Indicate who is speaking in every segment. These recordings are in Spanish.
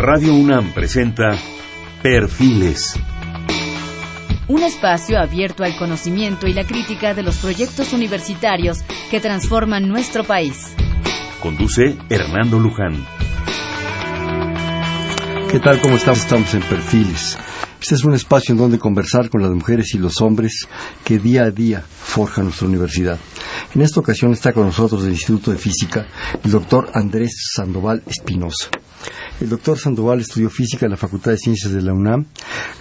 Speaker 1: Radio UNAM presenta Perfiles.
Speaker 2: Un espacio abierto al conocimiento y la crítica de los proyectos universitarios que transforman nuestro país.
Speaker 1: Conduce Hernando Luján.
Speaker 3: ¿Qué tal? ¿Cómo estamos? Estamos en Perfiles. Este es un espacio en donde conversar con las mujeres y los hombres que día a día forjan nuestra universidad. En esta ocasión está con nosotros del Instituto de Física el doctor Andrés Sandoval Espinosa. El doctor Sandoval estudió física en la Facultad de Ciencias de la UNAM,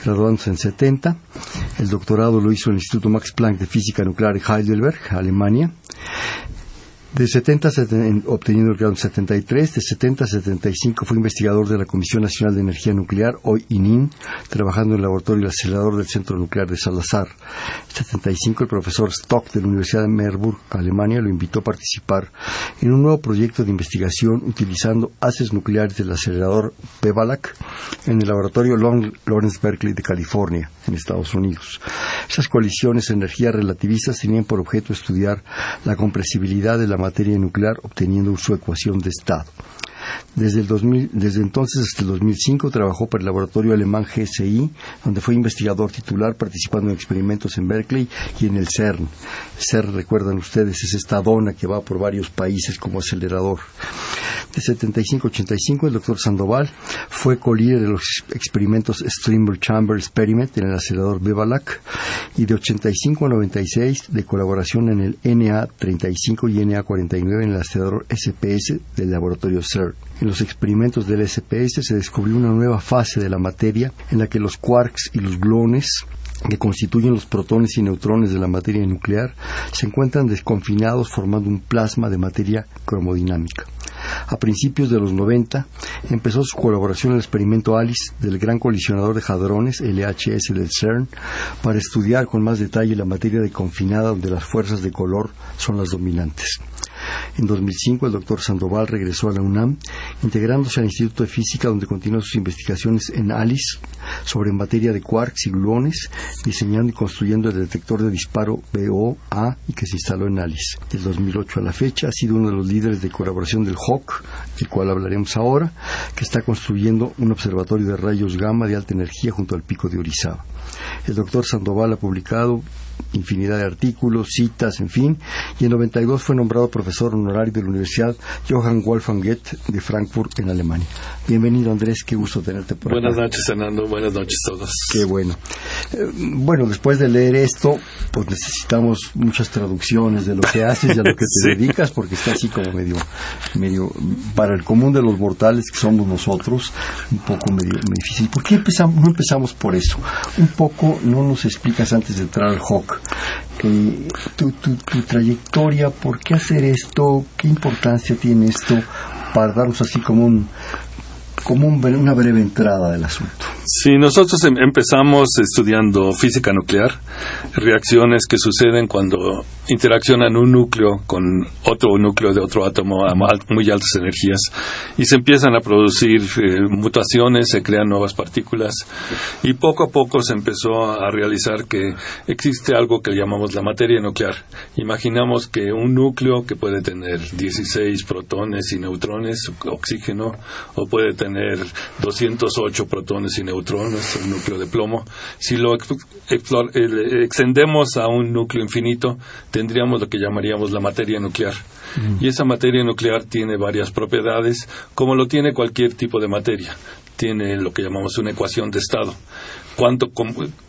Speaker 3: graduándose en 70. El doctorado lo hizo en el Instituto Max Planck de Física Nuclear de Heidelberg, Alemania. De 70 obteniendo el grado en 73, de 70 a 75 fue investigador de la Comisión Nacional de Energía Nuclear, hoy ININ, trabajando en el laboratorio acelerador del Centro Nuclear de Salazar. En 75 el profesor Stock de la Universidad de Merburg, Alemania, lo invitó a participar en un nuevo proyecto de investigación utilizando haces nucleares del acelerador PEVALAC en el laboratorio Lawrence Berkeley de California, en Estados Unidos. Esas colisiones de energías relativistas tenían por objeto estudiar la compresibilidad de la materia nuclear obteniendo su ecuación de estado. Desde, el desde entonces hasta el 2005 trabajó para el laboratorio alemán GSI, donde fue investigador titular participando en experimentos en Berkeley y en el CERN. CERN, recuerdan ustedes, es esta dona que va por varios países como acelerador. De 75 85 el doctor Sandoval fue co-líder de los experimentos Streamer Chamber Experiment en el acelerador Bevalac y de 85 a 96 de colaboración en el NA35 y NA49 en el acelerador SPS del laboratorio CERN. En los experimentos del SPS se descubrió una nueva fase de la materia en la que los quarks y los gluones que constituyen los protones y neutrones de la materia nuclear se encuentran desconfinados formando un plasma de materia cromodinámica. A principios de los 90 empezó su colaboración el experimento ALICE del Gran Colisionador de Hadrones, LHS del CERN, para estudiar con más detalle la materia de confinada donde las fuerzas de color son las dominantes. En 2005 el doctor Sandoval regresó a la UNAM, integrándose al Instituto de Física donde continuó sus investigaciones en ALICE sobre materia de quarks y gluones, diseñando y construyendo el detector de disparo BOA y que se instaló en ALICE. Del 2008 a la fecha ha sido uno de los líderes de colaboración del HOC, del cual hablaremos ahora, que está construyendo un observatorio de rayos gamma de alta energía junto al pico de Orizaba. El doctor Sandoval ha publicado infinidad de artículos, citas, en fin, y en 92 fue nombrado profesor honorario de la Universidad Johann Wolfgang Goethe de Frankfurt, en Alemania. Bienvenido, Andrés, qué gusto tenerte por
Speaker 4: Buenas noches, Fernando, buenas noches a todos.
Speaker 3: Qué bueno. Eh, bueno, después de leer esto, pues necesitamos muchas traducciones de lo que haces y a lo que te dedicas, porque está así como medio, medio, para el común de los mortales que somos nosotros, un poco medio, difícil. ¿Por qué empezamos, no empezamos por eso? Un poco, no nos explicas antes de entrar al Eh, tu, tu, trayectoria, por qué hacer esto, qué importancia tiene esto para darnos así como un como una breve entrada del asunto.
Speaker 4: Sí, nosotros em, empezamos estudiando física nuclear, reacciones que suceden cuando interaccionan un núcleo con otro núcleo de otro átomo a muy altas energías y se empiezan a producir eh, mutaciones, se crean nuevas partículas y poco a poco se empezó a realizar que existe algo que llamamos la materia nuclear. Imaginamos que un núcleo que puede tener 16 protones y neutrones, oxígeno, o puede tener 208 protones y neutrones, un núcleo de plomo, si lo eh, extendemos a un núcleo infinito, tendríamos lo que llamaríamos la materia nuclear. Y esa materia nuclear tiene varias propiedades, como lo tiene cualquier tipo de materia. Tiene lo que llamamos una ecuación de estado. ¿Cuánto,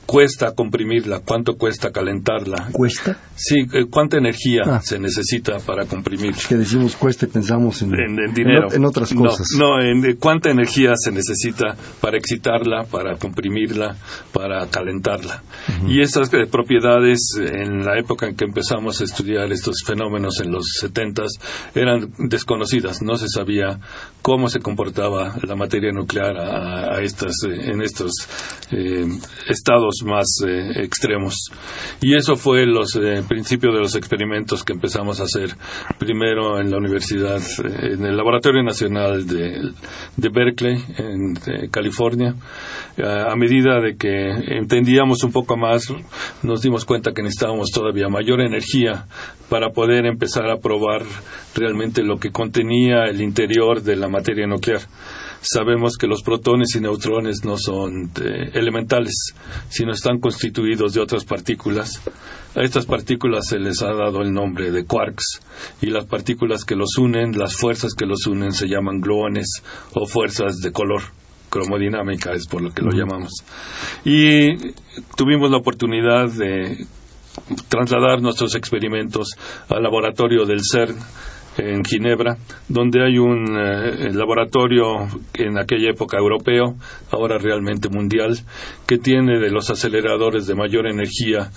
Speaker 4: cuesta comprimirla, cuánto cuesta calentarla.
Speaker 3: ¿Cuesta?
Speaker 4: Sí, eh, cuánta energía ah. se necesita para comprimir.
Speaker 3: que decimos cuesta y pensamos en,
Speaker 4: dinero.
Speaker 3: En, otras cosas.
Speaker 4: No, en eh, cuánta energía se necesita para excitarla, para comprimirla, para calentarla. Y esas eh, propiedades, en la época en que empezamos a estudiar estos fenómenos en los setentas, eran desconocidas. No se sabía cómo se comportaba la materia nuclear a, estas, en estos estados más eh, extremos. Y eso fue los eh, principio de los experimentos que empezamos a hacer primero en la universidad, eh, en el Laboratorio Nacional de, de Berkeley, en California. a medida de que entendíamos un poco más, nos dimos cuenta que necesitábamos todavía mayor energía para poder empezar a probar realmente lo que contenía el interior de la materia nuclear sabemos que los protones y neutrones no son eh, elementales, sino están constituidos de otras partículas. A estas partículas se les ha dado el nombre de quarks y las partículas que los unen, las fuerzas que los unen se llaman gluones o fuerzas de color cromodinámica es por lo que lo llamamos. Y tuvimos la oportunidad de trasladar nuestros experimentos al laboratorio del CERN en Ginebra, donde hay un eh, laboratorio en aquella época europeo, ahora realmente mundial, que tiene de los aceleradores de mayor energía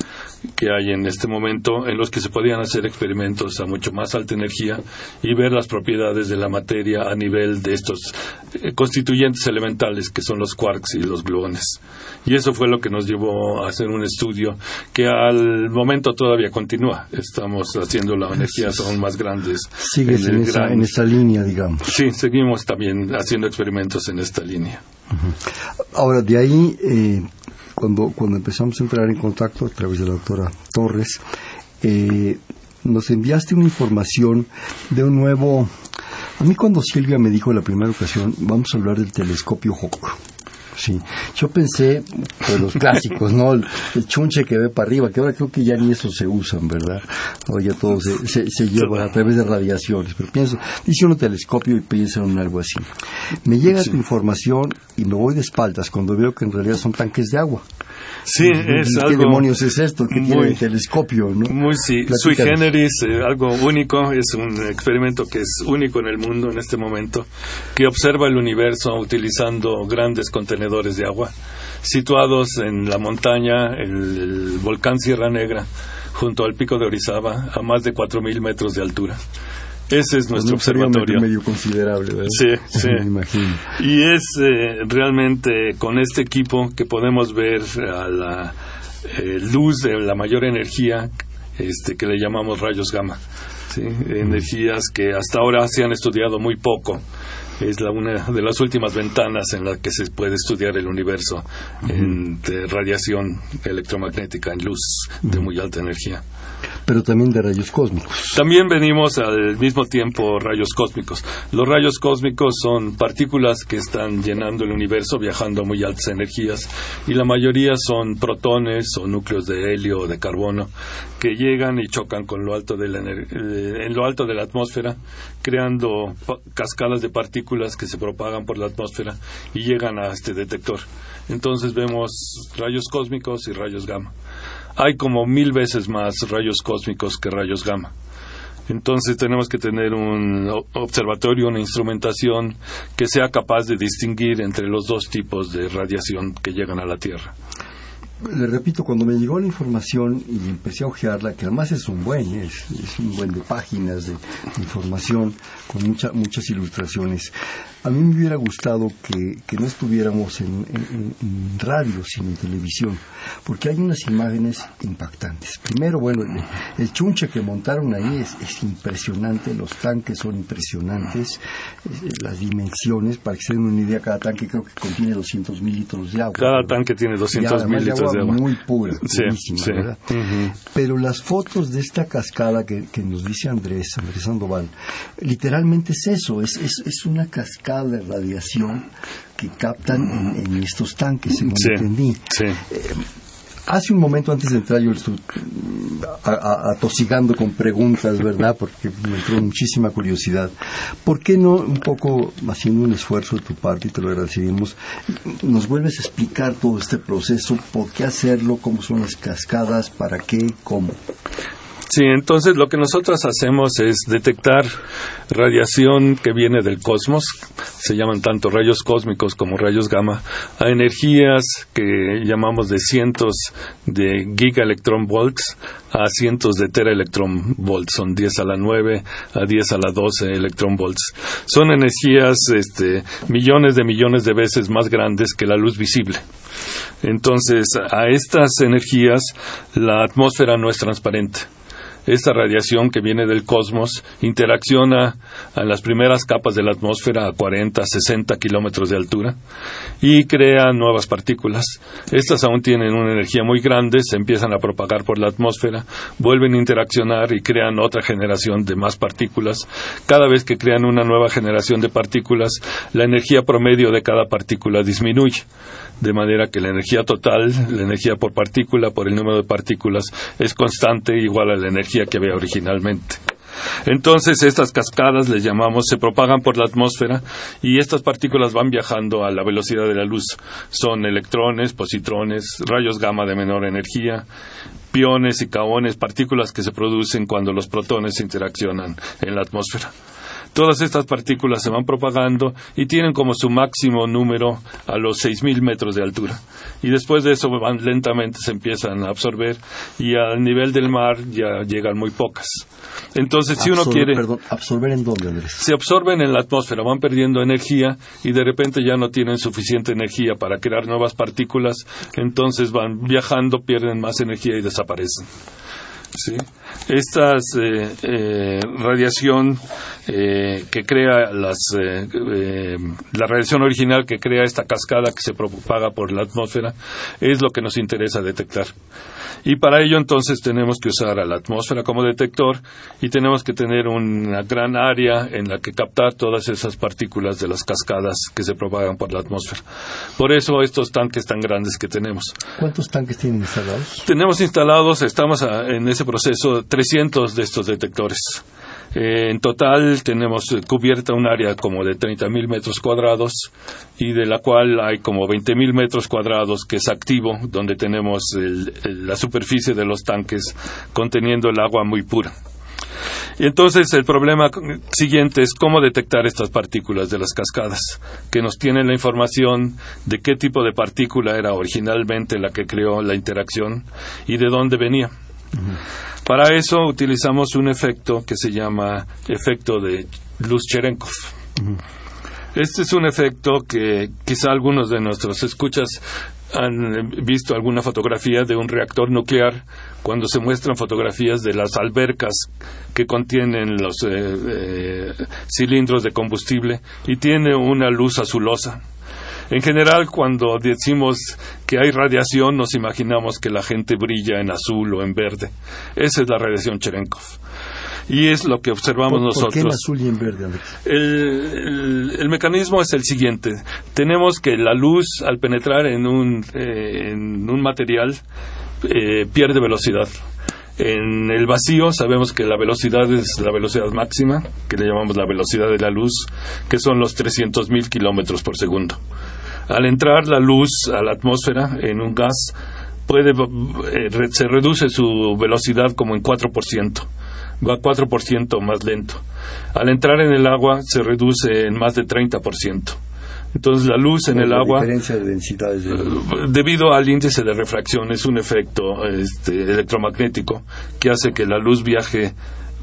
Speaker 4: que hay en este momento, en los que se podían hacer experimentos a mucho más alta energía y ver las propiedades de la materia a nivel de estos eh, constituyentes elementales que son los quarks y los gluones. Y eso fue lo que nos llevó a hacer un estudio que al momento todavía continúa. Estamos haciendo las energías aún más grandes
Speaker 3: Sigues en, esa, línea, digamos.
Speaker 4: Sí, seguimos también haciendo experimentos en esta línea.
Speaker 3: Ahora, de ahí, eh, cuando, cuando empezamos a entrar en contacto a través de la doctora Torres, eh, nos enviaste una información de un nuevo... A mí cuando Silvia me dijo la primera ocasión, vamos a hablar del telescopio Hawk. Sí, yo pensé, pues los clásicos, ¿no? El, chunche que ve para arriba, que ahora creo que ya ni eso se usan, ¿verdad? O ya todo se, se, lleva a través de radiaciones, pero pienso, dice uno telescopio y piensa en algo así. Me llega tu información y me voy de espaldas cuando veo que en realidad son tanques de agua.
Speaker 4: Sí, es
Speaker 3: ¿Qué demonios es esto? ¿Qué tiene el telescopio? ¿no?
Speaker 4: Muy sí, sui generis, eh, algo único, es un experimento que es único en el mundo en este momento, que observa el universo utilizando grandes contenedores de agua, situados en la montaña, el, volcán Sierra Negra, junto al pico de Orizaba, a más de 4.000 metros de altura. Ese es nuestro observatorio.
Speaker 3: medio considerable, ¿verdad?
Speaker 4: Sí, sí. Me imagino. Y es eh, realmente con este equipo que podemos ver a la eh, luz de la mayor energía este, que le llamamos rayos gamma. ¿sí? Energías que hasta ahora se han estudiado muy poco es la una de las últimas ventanas en la que se puede estudiar el universo en de radiación electromagnética en luz de muy alta energía
Speaker 3: pero también de rayos cósmicos.
Speaker 4: También venimos al mismo tiempo rayos cósmicos. Los rayos cósmicos son partículas que están llenando el universo viajando a muy altas energías y la mayoría son protones o núcleos de helio o de carbono que llegan y chocan con lo alto de la eh, en lo alto de la atmósfera, creando cascadas de partículas que se propagan por la atmósfera y llegan a este detector. Entonces vemos rayos cósmicos y rayos gamma hay como mil veces más rayos cósmicos que rayos gamma. Entonces tenemos que tener un observatorio, una instrumentación que sea capaz de distinguir entre los dos tipos de radiación que llegan a la Tierra
Speaker 3: le repito, cuando me llegó la información y empecé a ojearla, que además es un buen, es, un buen de páginas de, información con muchas ilustraciones, a mí me hubiera gustado que, no estuviéramos en, radio, sino en televisión, porque hay unas imágenes impactantes. Primero, bueno, el, chunche que montaron ahí es, impresionante, los tanques son impresionantes, las dimensiones, para que se den una idea, cada tanque creo que contiene 200 mil litros de agua.
Speaker 4: Cada tanque tiene 200 mil litros de agua.
Speaker 3: Muy pura, ¿verdad? Pero las fotos de esta cascada que, nos dice Andrés, Andrés Sandoval, literalmente es eso, es, es una cascada de radiación que captan en, estos tanques, según entendí. Eh, hace un momento antes de entrar yo estoy atosigando con preguntas, ¿verdad? Porque me entró muchísima curiosidad. ¿Por qué no, un poco haciendo un esfuerzo de tu parte, y te lo agradecemos, nos vuelves a explicar todo este proceso? ¿Por qué hacerlo? ¿Cómo son las cascadas? ¿Para qué? ¿Cómo?
Speaker 4: Sí, entonces lo que nosotros hacemos es detectar radiación que viene del cosmos, se llaman tanto rayos cósmicos como rayos gamma, a energías que llamamos de cientos de gigaelectronvolts a cientos de teraelectronvolts, son 10 a la 9 a 10 a la 12 electronvolts. Son energías este, millones de millones de veces más grandes que la luz visible. Entonces, a estas energías la atmósfera no es transparente esta radiación que viene del cosmos interacciona en las primeras capas de la atmósfera a 40, 60 kilómetros de altura y crea nuevas partículas. Estas aún tienen una energía muy grande, se empiezan a propagar por la atmósfera, vuelven a interaccionar y crean otra generación de más partículas. Cada vez que crean una nueva generación de partículas, la energía promedio de cada partícula disminuye de manera que la energía total, la energía por partícula, por el número de partículas, es constante igual a la energía que había originalmente. Entonces estas cascadas les llamamos, se propagan por la atmósfera y estas partículas van viajando a la velocidad de la luz. Son electrones, positrones, rayos gamma de menor energía, piones y caones, partículas que se producen cuando los protones interaccionan en la atmósfera. Todas estas partículas se van propagando y tienen como su máximo número a los 6.000 metros de altura. Y después de eso van lentamente, se empiezan a absorber y al nivel del mar ya llegan muy pocas. Entonces, si uno quiere...
Speaker 3: Perdón, ¿absorber en dónde, Andrés?
Speaker 4: Se absorben en la atmósfera, van perdiendo energía y de repente ya no tienen suficiente energía para crear nuevas partículas, entonces van viajando, pierden más energía y desaparecen. ¿Sí? Esta eh, eh, radiación eh, que crea las, la radiación original que crea esta cascada que se propaga por la atmósfera es lo que nos interesa detectar. Y para ello entonces tenemos que usar a la atmósfera como detector y tenemos que tener una gran área en la que captar todas esas partículas de las cascadas que se propagan por la atmósfera. Por eso estos tanques tan grandes que tenemos.
Speaker 3: ¿Cuántos tanques tienen instalados?
Speaker 4: Tenemos instalados, estamos en ese proceso, 300 de estos detectores. Eh, en total tenemos cubierta un área como de 30.000 metros cuadrados y de la cual hay como 20.000 metros cuadrados que es activo, donde tenemos la superficie de los tanques conteniendo el agua muy pura. Y entonces el problema siguiente es cómo detectar estas partículas de las cascadas, que nos tienen la información de qué tipo de partícula era originalmente la que creó la interacción y de dónde venía. Para eso utilizamos un efecto que se llama efecto de luz Cherenkov. Este es un efecto que quizá algunos de nuestros escuchas han visto alguna fotografía de un reactor nuclear cuando se muestran fotografías de las albercas que contienen los eh, eh, cilindros de combustible y tiene una luz azulosa. En general, cuando decimos que hay radiación, nos imaginamos que la gente brilla en azul o en verde. Esa es la radiación Cherenkov. Y es lo que observamos nosotros. ¿Por qué
Speaker 3: en azul y en verde,
Speaker 4: el, mecanismo es el siguiente. Tenemos que la luz, al penetrar en un, eh, en un material, eh, pierde velocidad. En el vacío sabemos que la velocidad es la velocidad máxima, que le llamamos la velocidad de la luz, que son los 300.000 kilómetros por segundo. Al entrar la luz a la atmósfera en un gas, puede, eh, se reduce su velocidad como en 4%, va 4% más lento. Al entrar en el agua se reduce en más de 30%. Entonces la luz en el agua,
Speaker 3: diferencia de densidades
Speaker 4: eh, debido al índice de refracción, es un efecto este, electromagnético que hace que la luz viaje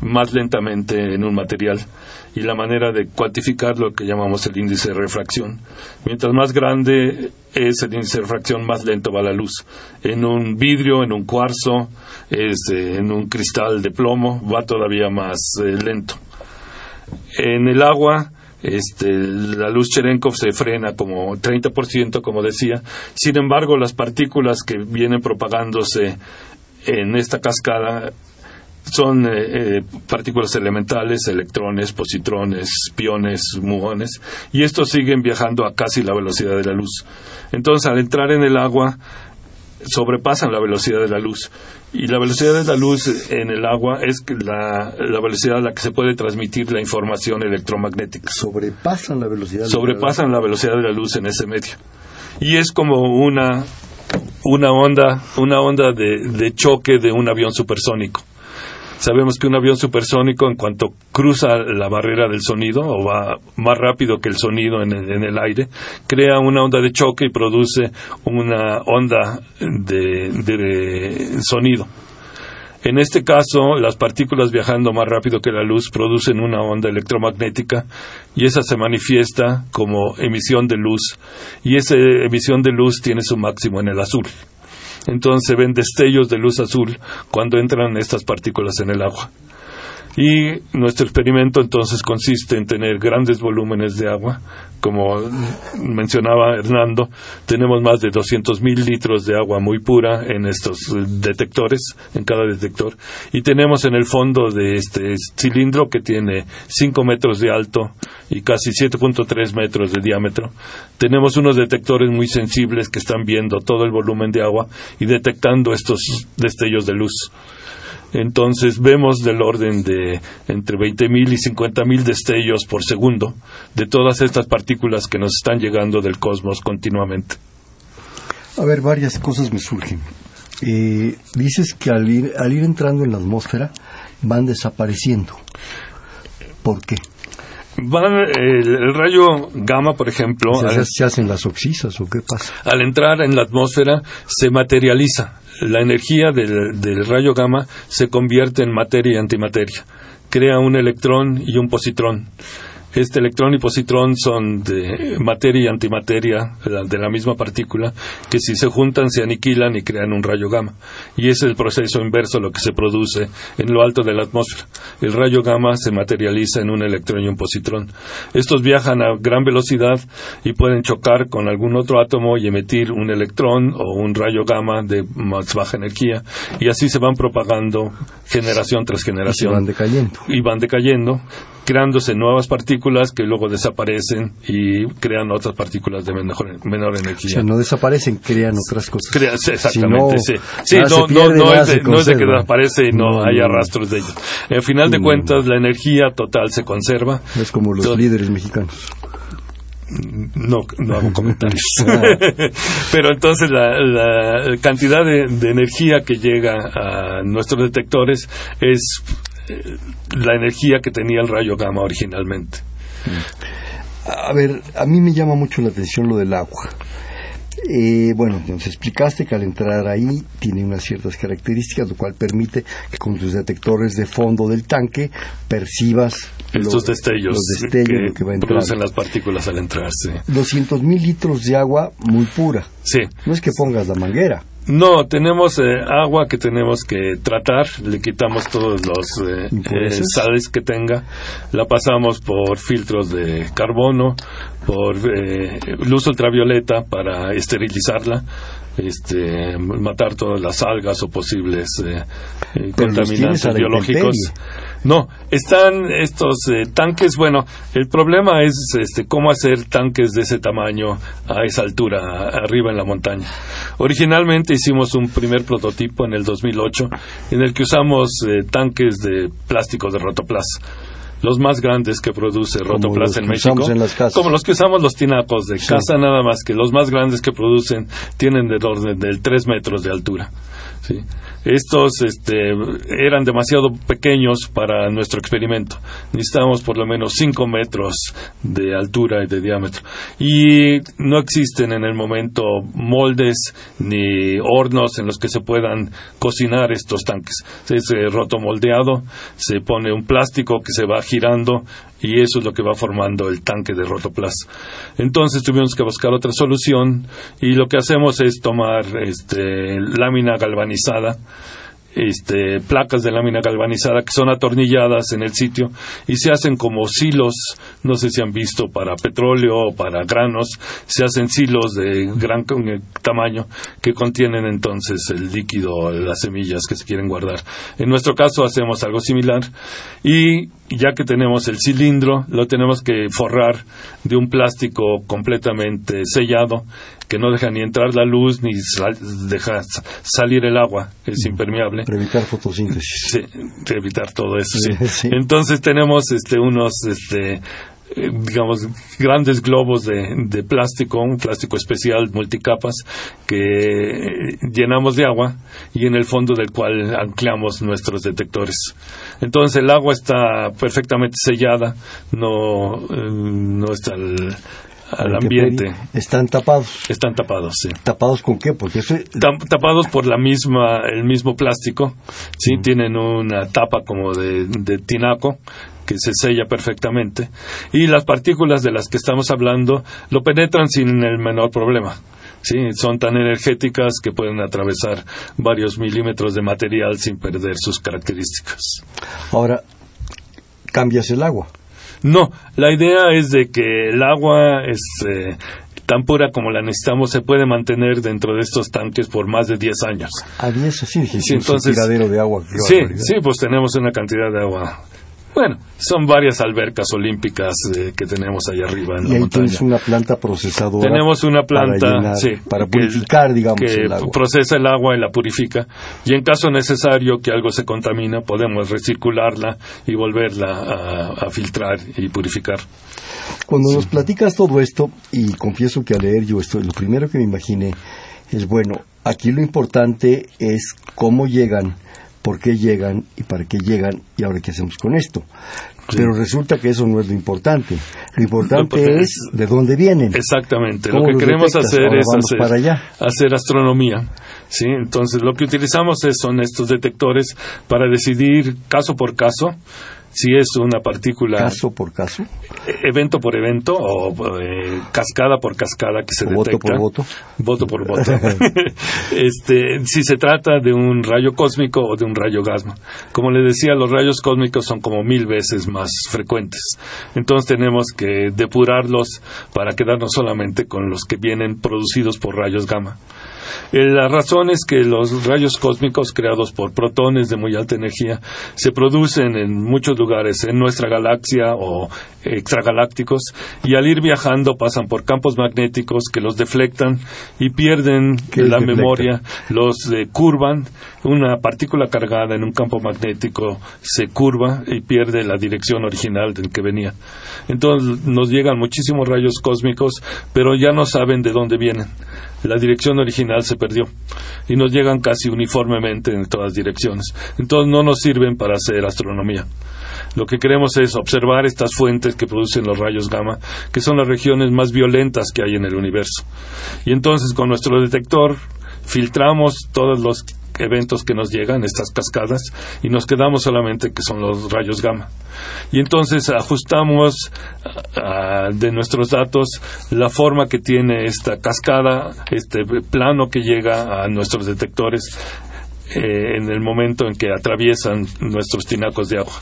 Speaker 4: más lentamente en un material y la manera de cuantificar lo que llamamos el índice de refracción. Mientras más grande es el índice de refracción, más lento va la luz. En un vidrio, en un cuarzo, este, en un cristal de plomo, va todavía más eh, lento. En el agua, este, la luz Cherenkov se frena como 30%, como decía. Sin embargo, las partículas que vienen propagándose en esta cascada son eh, eh, partículas elementales, electrones, positrones, piones, muones, y estos siguen viajando a casi la velocidad de la luz. Entonces, al entrar en el agua, sobrepasan la velocidad de la luz. Y la velocidad de la luz en el agua es la, la velocidad a la que se puede transmitir la información electromagnética.
Speaker 3: Sobrepasan la velocidad.
Speaker 4: Sobrepasan la, velocidad de la luz en ese medio. Y es como una, una onda, una onda de choque de un avión supersónico. Sabemos que un avión supersónico, en cuanto cruza la barrera del sonido o va más rápido que el sonido en el, aire, crea una onda de choque y produce una onda de, sonido. En este caso, las partículas viajando más rápido que la luz producen una onda electromagnética y esa se manifiesta como emisión de luz y esa emisión de luz tiene su máximo en el azul. Entonces ven destellos de luz azul cuando entran estas partículas en el agua. Y nuestro experimento entonces consiste en tener grandes volúmenes de agua. Como mencionaba Hernando, tenemos más de 200.000 litros de agua muy pura en estos detectores, en cada detector. Y tenemos en el fondo de este cilindro que tiene 5 metros de alto y casi 7.3 metros de diámetro. Tenemos unos detectores muy sensibles que están viendo todo el volumen de agua y detectando estos destellos de luz. Entonces vemos del orden de entre 20.000 y 50.000 destellos por segundo de todas estas partículas que nos están llegando del cosmos continuamente.
Speaker 3: A ver, varias cosas me surgen. Eh, dices que al ir, al ir entrando en la atmósfera van desapareciendo. ¿Por qué?
Speaker 4: Van, el, el rayo gamma, por ejemplo,
Speaker 3: ¿Se,
Speaker 4: al,
Speaker 3: se hacen las oxisas o qué pasa?
Speaker 4: al entrar en la atmósfera se materializa. La energía del, del rayo gamma se convierte en materia y antimateria. Crea un electrón y un positrón. Este electrón y positrón son de materia y antimateria de la, de la misma partícula que si se juntan se aniquilan y crean un rayo gamma. Y es el proceso inverso lo que se produce en lo alto de la atmósfera. El rayo gamma se materializa en un electrón y un positrón. Estos viajan a gran velocidad y pueden chocar con algún otro átomo y emitir un electrón o un rayo gamma de más baja energía y así se van propagando generación tras
Speaker 3: Y
Speaker 4: generación
Speaker 3: van decayendo.
Speaker 4: y van decayendo, creándose nuevas partículas que luego desaparecen y crean otras partículas de menor, menor
Speaker 3: O
Speaker 4: energía.
Speaker 3: sea, no desaparecen, crean otras cosas.
Speaker 4: Sí, exactamente,
Speaker 3: Si no,
Speaker 4: Sí, no, no,
Speaker 3: pierde,
Speaker 4: no
Speaker 3: nada
Speaker 4: es de, no es de que desaparece y no, haya rastros de ello. Al final de cuentas, la energía total se conserva.
Speaker 3: Es como los líderes mexicanos.
Speaker 4: No, no hago comentarios. Pero entonces la, la cantidad de, de energía que llega a nuestros detectores es la energía que tenía el rayo gamma originalmente.
Speaker 3: A ver, a mí me llama mucho la atención lo del agua. Eh, bueno, nos explicaste que al entrar ahí tiene unas ciertas características, lo cual permite que con tus detectores de fondo del tanque percibas
Speaker 4: Estos destellos,
Speaker 3: los destellos
Speaker 4: que,
Speaker 3: lo que va a entrar.
Speaker 4: producen las partículas al entrar. Sí.
Speaker 3: 200 mil litros de agua muy pura.
Speaker 4: Sí.
Speaker 3: No es que pongas la manguera.
Speaker 4: No, tenemos eh, agua que tenemos que tratar, le quitamos todos los eh, eh, sales que tenga, la pasamos por filtros de carbono, por eh, luz ultravioleta para esterilizarla, este, matar todas las algas o posibles eh, contaminantes biológicos. No, están estos eh, tanques, bueno, el problema es este, cómo hacer tanques de ese tamaño a esa altura, arriba en la montaña. Originalmente hicimos un primer prototipo en el 2008 en el que usamos eh, tanques de plástico de Rotoplas. Los más grandes que produce Rotoplas en México.
Speaker 3: usamos en las casas.
Speaker 4: Como los que usamos los tinacos de casa, nada más que los más grandes que producen tienen del orden del 3 metros de altura. ¿sí? Estos este, eran demasiado pequeños para nuestro experimento. Necesitábamos por lo menos 5 metros de altura y de diámetro. Y no existen en el momento moldes ni hornos en los que se puedan cocinar estos tanques. Es rotomoldeado, se pone un plástico que se va girando y eso es lo que va formando el tanque de Rotoplas. Entonces tuvimos que buscar otra solución y lo que hacemos es tomar este, lámina galvanizada, este, placas de lámina galvanizada que son atornilladas en el sitio y se hacen como silos, no sé si han visto para petróleo o para granos, se hacen silos de gran eh, tamaño que contienen entonces el líquido, las semillas que se quieren guardar. En nuestro caso hacemos algo similar y ya que tenemos el cilindro, lo tenemos que forrar de un plástico completamente sellado que no deja ni entrar la luz ni sal- deja sa- salir el agua, es impermeable.
Speaker 3: Para evitar fotosíntesis.
Speaker 4: Sí, evitar todo eso, sí. Entonces tenemos este unos este eh, digamos grandes globos de, de plástico, un plástico especial multicapas que eh, llenamos de agua y en el fondo del cual anclamos nuestros detectores. Entonces el agua está perfectamente sellada, no eh, no está al, al ambiente.
Speaker 3: Están tapados.
Speaker 4: Están tapados, sí.
Speaker 3: ¿Tapados con qué? Porque eso
Speaker 4: tapados por la misma el mismo plástico sí tienen una tapa como de, de tinaco que se sella perfectamente y las partículas de las que estamos hablando lo penetran sin el menor problema Sí, son tan energéticas que pueden atravesar varios milímetros de material sin perder sus características.
Speaker 3: Ahora, cambias el agua.
Speaker 4: No, la idea es de que el agua es eh, tan pura como la necesitamos, se puede mantener dentro de estos tanques por más de 10 años.
Speaker 3: A 10, sí,
Speaker 4: Sí, entonces-
Speaker 3: un tiradero de agua.
Speaker 4: Sí,
Speaker 3: barbaridad.
Speaker 4: sí, pues tenemos una cantidad de agua. Bueno, son varias albercas olímpicas eh, que tenemos allá arriba en
Speaker 3: Y
Speaker 4: la
Speaker 3: ahí
Speaker 4: montaña.
Speaker 3: tienes una planta procesadora.
Speaker 4: Tenemos una planta
Speaker 3: para, llenar-
Speaker 4: sí,
Speaker 3: para
Speaker 4: que-
Speaker 3: purificar, digamos,
Speaker 4: que
Speaker 3: el agua.
Speaker 4: procesa el agua y la purifica. Y en caso necesario que algo se contamina, podemos recircularla y volverla a, a filtrar y purificar.
Speaker 3: Cuando nos platicas todo esto, y confieso que al leer yo esto, lo primero que me imaginé es, bueno, aquí lo importante es cómo llegan, por qué llegan y para qué llegan y ahora qué hacemos con esto. Pero resulta que eso no es lo importante. Lo importante es de dónde vienen.
Speaker 4: Exactamente.
Speaker 3: ¿Cómo
Speaker 4: Lo que queremos
Speaker 3: detectas?
Speaker 4: hacer
Speaker 3: Ahora
Speaker 4: es hacer,
Speaker 3: para allá.
Speaker 4: hacer astronomía. ¿sí? Entonces, lo que utilizamos es- son estos detectores para decidir caso por caso si es una partícula
Speaker 3: Caso por caso,
Speaker 4: evento por evento o eh, cascada por cascada que se
Speaker 3: O voto
Speaker 4: detecta.
Speaker 3: por voto.
Speaker 4: Voto por voto. este, si se trata de un rayo cósmico o de un rayo gamma. Como les decía, los rayos cósmicos son como mil veces más frecuentes. Entonces tenemos que depurarlos para quedarnos solamente con los que vienen producidos por rayos gamma. Eh, La razón es que los rayos cósmicos creados por protones de muy alta energía se producen en muchos lugares en nuestra galaxia o extragalácticos y al ir viajando pasan por campos magnéticos que los deflectan y pierden
Speaker 3: ¿Qué es
Speaker 4: la memoria, los eh, curvan, una partícula cargada en un campo magnético se curva y pierde la dirección original del que venía. Entonces nos llegan muchísimos rayos cósmicos, pero ya no saben de dónde vienen. La dirección original se perdió y nos llegan casi uniformemente en todas direcciones. Entonces no nos sirven para hacer astronomía. Lo que queremos es observar estas fuentes que producen los rayos gamma, que son las regiones más violentas que hay en el universo. Y entonces con nuestro detector filtramos todos los eventos que nos llegan, estas cascadas, y nos quedamos solamente que son los rayos gamma. Y entonces ajustamos ah, de nuestros datos la forma que tiene esta cascada, este plano que llega a nuestros detectores eh, en el momento en que atraviesan nuestros tinacos de agua.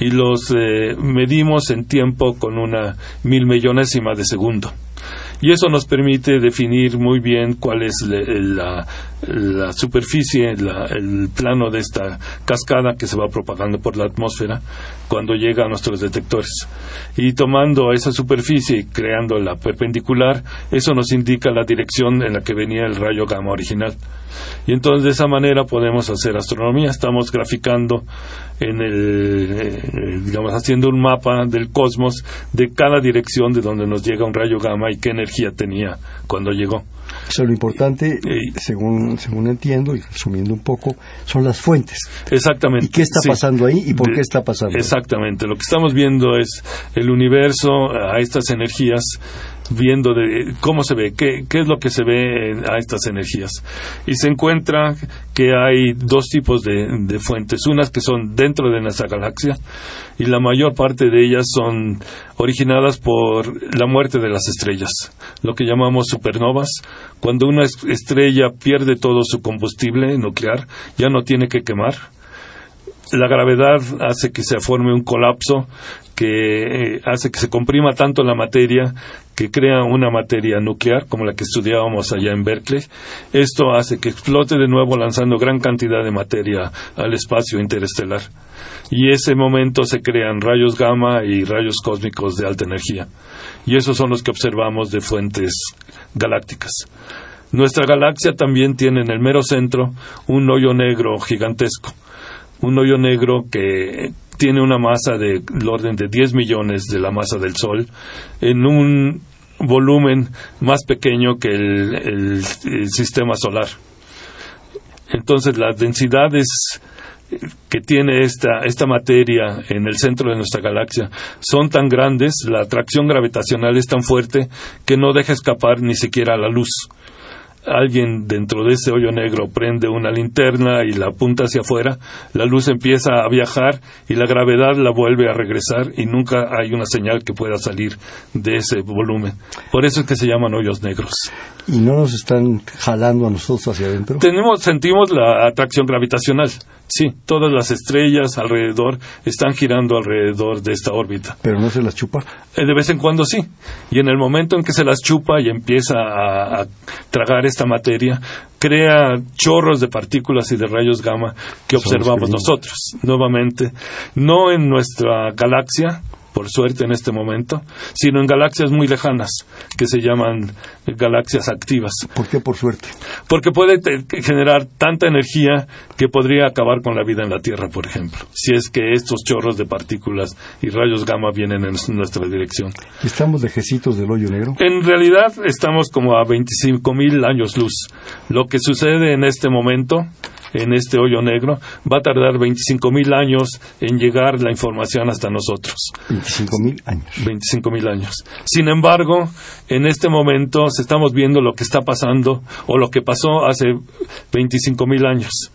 Speaker 4: Y los eh, medimos en tiempo con una mil millonésima de segundo. Y eso nos permite definir muy bien cuál es le- la, la superficie, la- el plano de esta cascada que se va propagando por la atmósfera cuando llega a nuestros detectores. Y tomando esa superficie y creando la perpendicular, eso nos indica la dirección en la que venía el rayo gamma original. Y entonces de esa manera podemos hacer astronomía. Estamos graficando en el, eh, digamos, haciendo un mapa del cosmos de cada dirección de donde nos llega un rayo gamma y qué energía tenía cuando llegó.
Speaker 3: Lo importante,
Speaker 4: Y-
Speaker 3: según, según entiendo y resumiendo un poco, son las fuentes.
Speaker 4: Exactamente.
Speaker 3: ¿Y qué está
Speaker 4: sí.
Speaker 3: pasando ahí y por
Speaker 4: De-
Speaker 3: qué está pasando?
Speaker 4: Exactamente. Lo que estamos viendo es el universo a estas energías, viendo de cómo se ve, qué, qué es lo que se ve a estas energías. Y se encuentra que hay dos tipos de, de fuentes, unas que son dentro de nuestra galaxia y la mayor parte de ellas son originadas por la muerte de las estrellas, lo que llamamos supernovas. Cuando una es- estrella pierde todo su combustible nuclear, ya no tiene que quemar la gravedad hace que se forme un colapso que eh, hace que se comprima tanto la materia que crea una materia nuclear como la que estudiábamos allá en Berkeley. Esto hace que explote de nuevo lanzando gran cantidad de materia al espacio interestelar. Y ese momento se crean rayos gamma y rayos cósmicos de alta energía. Y esos son los que observamos de fuentes galácticas. Nuestra galaxia también tiene en el mero centro un hoyo negro gigantesco un hoyo negro que tiene una masa del orden de 10 millones de la masa del Sol en un volumen más pequeño que el, el- el sistema solar. Entonces las densidades que tiene esta, esta materia en el centro de nuestra galaxia son tan grandes, la atracción gravitacional es tan fuerte que no deja escapar ni siquiera la luz alguien dentro de ese hoyo negro prende una linterna y la apunta hacia afuera, la luz empieza a viajar y la gravedad la vuelve a regresar y nunca hay una señal que pueda salir de ese volumen. Por eso es que se llaman hoyos negros.
Speaker 3: ¿Y no nos están jalando a nosotros hacia adentro?
Speaker 4: Tenemos, sentimos la atracción gravitacional. Sí, todas las estrellas alrededor están girando alrededor de esta órbita.
Speaker 3: ¿Pero no se las chupa?
Speaker 4: Eh, de vez en cuando sí. Y en el momento en que se las chupa y empieza a, a tragar esta materia, crea chorros de partículas y de rayos gamma que observamos nosotros, nuevamente, no en nuestra galaxia, por suerte en este momento, sino en galaxias muy lejanas, que se llaman galaxias activas,
Speaker 3: ¿Por qué por suerte?
Speaker 4: porque puede generar tanta energía que podría acabar con la vida en la Tierra, por ejemplo, si es que estos chorros de partículas y rayos gamma vienen en nuestra dirección.
Speaker 3: ¿Estamos lejecitos del hoyo negro?
Speaker 4: En realidad estamos como a 25 mil años luz. Lo que sucede en este momento, en este hoyo negro, va a tardar 25 mil años en llegar la información hasta nosotros.
Speaker 3: 25 mil años.
Speaker 4: 25 mil años. Sin embargo, en este momento se estamos viendo lo que está pasando o lo que pasó hace 25 mil años.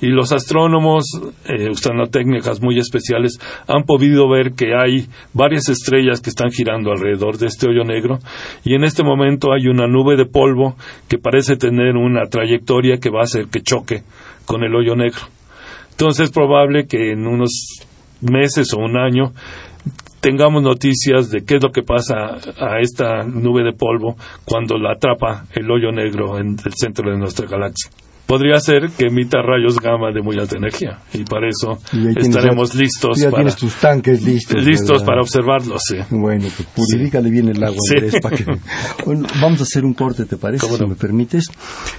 Speaker 4: Y los astrónomos, eh, usando técnicas muy especiales, han podido ver que hay varias estrellas que están girando alrededor de este hoyo negro y en este momento hay una nube de polvo que parece tener una trayectoria que va a hacer que choque con el hoyo negro. Entonces es probable que en unos meses o un año tengamos noticias de qué es lo que pasa a esta nube de polvo cuando la atrapa el hoyo negro en el centro de nuestra galaxia. Podría ser que emita rayos gamma de muy alta energía y para eso estaremos
Speaker 3: ya-
Speaker 4: listos
Speaker 3: Ya
Speaker 4: para,
Speaker 3: tienes tus tanques listos.
Speaker 4: listos
Speaker 3: ¿verdad?
Speaker 4: para observarlos. sí.
Speaker 3: Bueno, pues purifícale bien el agua,
Speaker 4: Sí.
Speaker 3: Andrés, para que... Bueno, vamos a hacer un corte, ¿te parece?
Speaker 4: ¿Cómo
Speaker 3: Si
Speaker 4: no?
Speaker 3: me permites.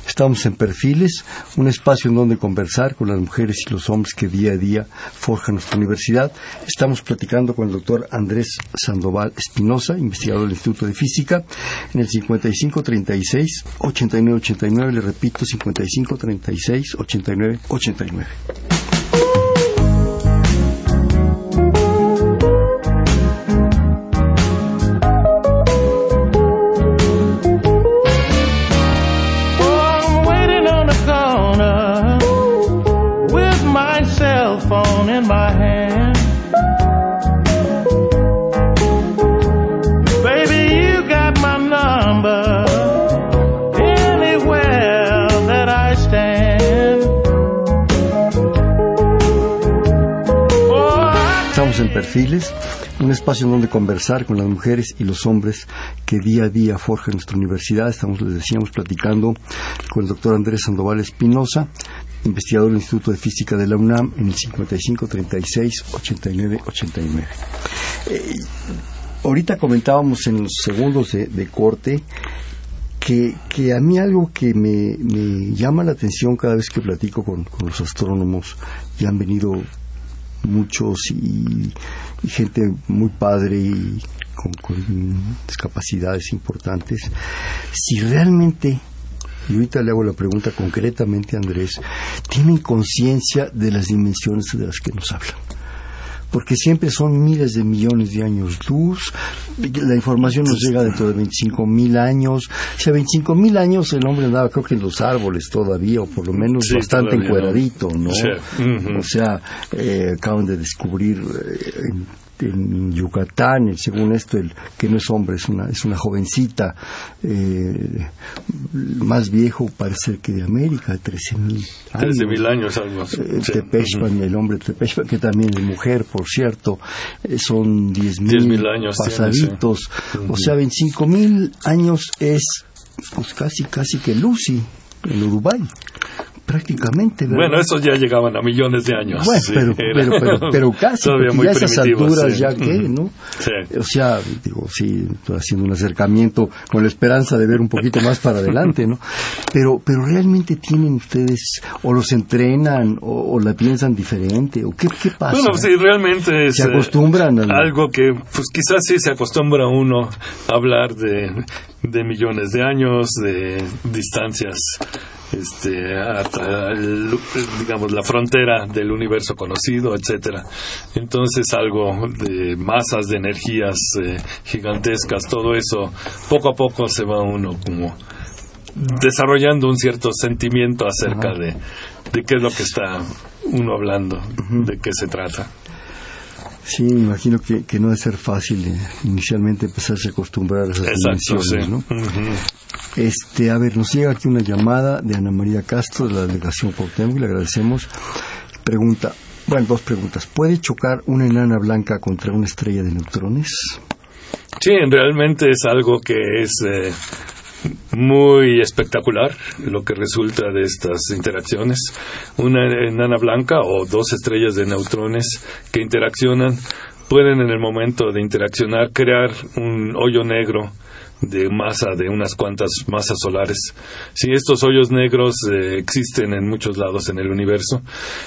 Speaker 3: Estamos en Perfiles, un espacio en donde conversar con las mujeres y los hombres que día a día forjan nuestra universidad. Estamos platicando con el doctor Andrés Sandoval Espinosa, investigador del Instituto de Física, en el 5536 8989, le repito,
Speaker 5: 436
Speaker 3: 89 89. Perfiles, un espacio donde conversar con las mujeres y los hombres que día a día forjan nuestra universidad. Estamos, les decíamos, platicando con el doctor Andrés Sandoval Espinosa, investigador del Instituto de Física de la UNAM, en el 5536-8989. Eh, ahorita comentábamos en los segundos de, corte que, que a mí algo que me, llama la atención cada vez que platico con, con los astrónomos, y han venido muchos y, gente muy padre y con, con discapacidades importantes, si realmente, y ahorita le hago la pregunta concretamente a Andrés, tienen conciencia de las dimensiones de las que nos hablan porque siempre son miles de millones de años luz, la información nos llega dentro de 25 mil años, o sea, 25 mil años el hombre andaba creo que en los árboles todavía, o por lo menos
Speaker 4: Sí,
Speaker 3: bastante
Speaker 4: todavía, ¿no?
Speaker 3: O sea, eh, acaban de descubrir eh, en, en Yucatán, el- según esto, el que no es hombre, es una, es una jovencita, eh, más viejo parece que de América, de 13 mil años.
Speaker 4: 13 mil años, algo así.
Speaker 3: Eh,
Speaker 4: Sí.
Speaker 3: Tepechpan, el hombre Tepechpan, que también es mujer, por cierto, eh, son 10
Speaker 4: 10.000
Speaker 3: mil
Speaker 4: años tiene,
Speaker 3: pasaditos.
Speaker 4: sí.
Speaker 3: O sea, 25 mil años es pues casi, casi que Lucy en Uruguay, prácticamente. ¿verdad?
Speaker 4: Bueno, esos ya llegaban a millones de años.
Speaker 3: Bueno,
Speaker 4: sí,
Speaker 3: pero, pero, pero, pero casi,
Speaker 4: todavía
Speaker 3: porque
Speaker 4: muy
Speaker 3: ya esas alturas
Speaker 4: sí.
Speaker 3: ya que. ¿no?
Speaker 4: Sí.
Speaker 3: O sea, digo, sí, estoy haciendo un acercamiento con la esperanza de ver un poquito más para adelante, ¿no? Pero, pero realmente tienen ustedes, o los entrenan, o, o la piensan diferente, o qué, qué pasa.
Speaker 4: Bueno, sí, realmente es
Speaker 3: Se
Speaker 4: eh,
Speaker 3: acostumbran a
Speaker 4: algo que, pues quizás sí se acostumbra uno a hablar de, de millones de años, de distancias, este, hasta, el- digamos, la frontera del universo conocido, etcétera. Entonces, algo de masas de energías eh, gigantescas, todo eso, poco a poco se va uno como desarrollando un cierto sentimiento acerca de, de qué es lo que está uno hablando, de qué se trata.
Speaker 3: Sí, me imagino que, que no debe ser fácil eh, inicialmente empezarse a acostumbrar a esas
Speaker 4: Exacto, sí.
Speaker 3: ¿no? Este, a ver, nos llega aquí una llamada de Ana María Castro de la delegación Cuauhtémoc y le agradecemos. Pregunta, bueno, dos preguntas. ¿Puede chocar una enana blanca contra una estrella de neutrones?
Speaker 4: Sí, realmente es algo que es eh, muy espectacular lo que resulta de estas interacciones. Una enana blanca o dos estrellas de neutrones que interaccionan pueden en el momento de interaccionar crear un hoyo negro de masa de unas cuantas masas solares. Sí, estos hoyos negros eh, existen en muchos lados en el universo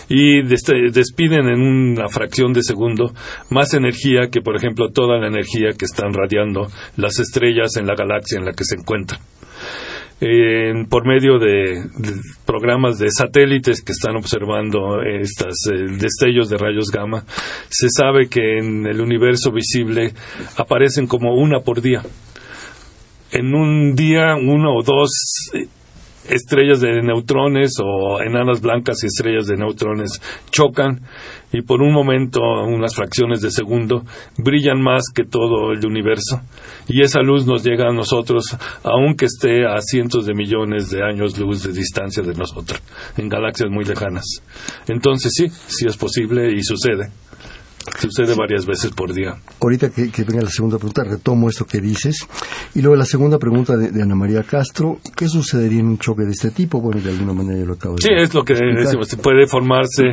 Speaker 4: y despiden en una fracción de segundo más energía que, por ejemplo, toda la energía que están radiando las estrellas en la galaxia en la que se encuentran. por medio de, programas de satélites que están observando estos eh, destellos de rayos gamma, se sabe que en el universo visible aparecen como una por día en un día uno o dos estrellas de neutrones o enanas blancas y estrellas de neutrones chocan y por un momento, unas fracciones de segundo, brillan más que todo el universo y esa luz nos llega a nosotros aunque esté a cientos de millones de años luz de distancia de nosotros, en galaxias muy lejanas. Entonces sí, sí es posible y sucede. Sucede varias veces por día.
Speaker 3: Ahorita que, venga la segunda pregunta, retomo esto que dices. Y luego la segunda pregunta de, Ana María Castro, ¿qué sucedería en un choque de este tipo? Bueno, de alguna manera ya lo acabo de
Speaker 4: Sí, es lo que decimos. Puede formarse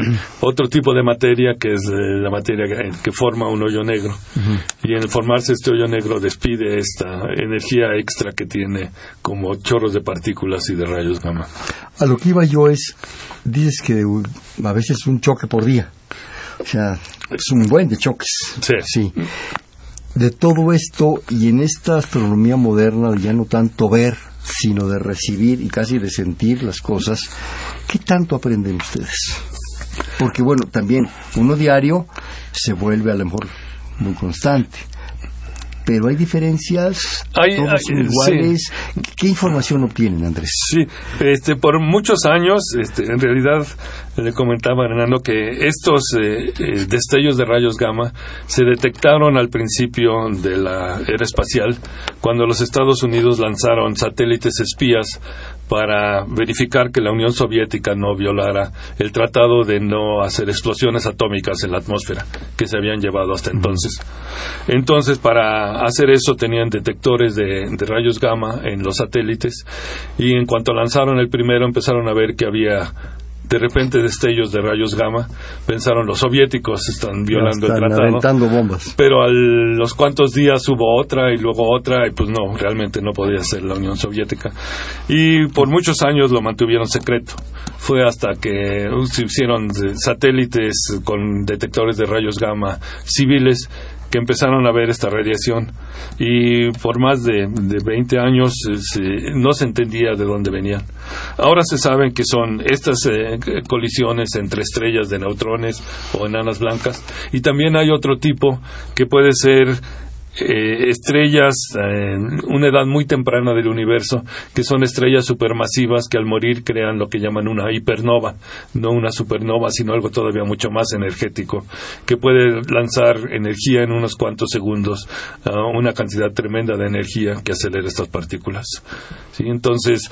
Speaker 4: otro tipo de materia, que es eh, la materia que, forma un hoyo negro. Y en formarse este hoyo negro despide esta energía extra que tiene como chorros de partículas y de rayos gamma.
Speaker 3: A lo que iba yo es, dices que a veces un choque por día. O sea, es un buen de choques.
Speaker 4: Sí.
Speaker 3: De todo esto, y en esta astronomía moderna, ya no tanto ver, sino de recibir y casi de sentir las cosas, ¿qué tanto aprenden ustedes? Porque bueno, también uno diario se vuelve a lo mejor muy constante pero hay diferencias, hay, todos son iguales. ¿Qué información obtienen, Andrés?
Speaker 4: Sí, este, por muchos años, este, en realidad, le comentaba Hernando que estos eh, eh, destellos de rayos gamma se detectaron al principio de la era espacial, cuando los Estados Unidos lanzaron satélites espías para verificar que la Unión Soviética no violara el tratado de no hacer explosiones atómicas en la atmósfera que se habían llevado hasta entonces. Entonces, para hacer eso tenían detectores de, rayos gamma en los satélites y en cuanto lanzaron el primero empezaron a ver que había de repente destellos de rayos gamma, pensaron los soviéticos están violando el tratado.
Speaker 3: bombas.
Speaker 4: Pero a los cuantos días hubo otra y luego otra y pues no, realmente no podía ser la Unión Soviética. Y por muchos años lo mantuvieron secreto. Fue hasta que se hicieron satélites con detectores de rayos gamma civiles que empezaron a ver esta radiación y por más de, de 20 años eh, no se entendía de dónde venían. Ahora se sabe que son estas eh, colisiones entre estrellas de neutrones o enanas blancas y también hay otro tipo que puede ser eh, estrellas en una edad muy temprana del universo, que son estrellas supermasivas que al morir crean lo que llaman una hipernova, no una supernova, sino algo todavía mucho más energético, que puede lanzar energía en unos cuantos segundos, una cantidad tremenda de energía que acelera estas partículas. ¿Sí? Entonces,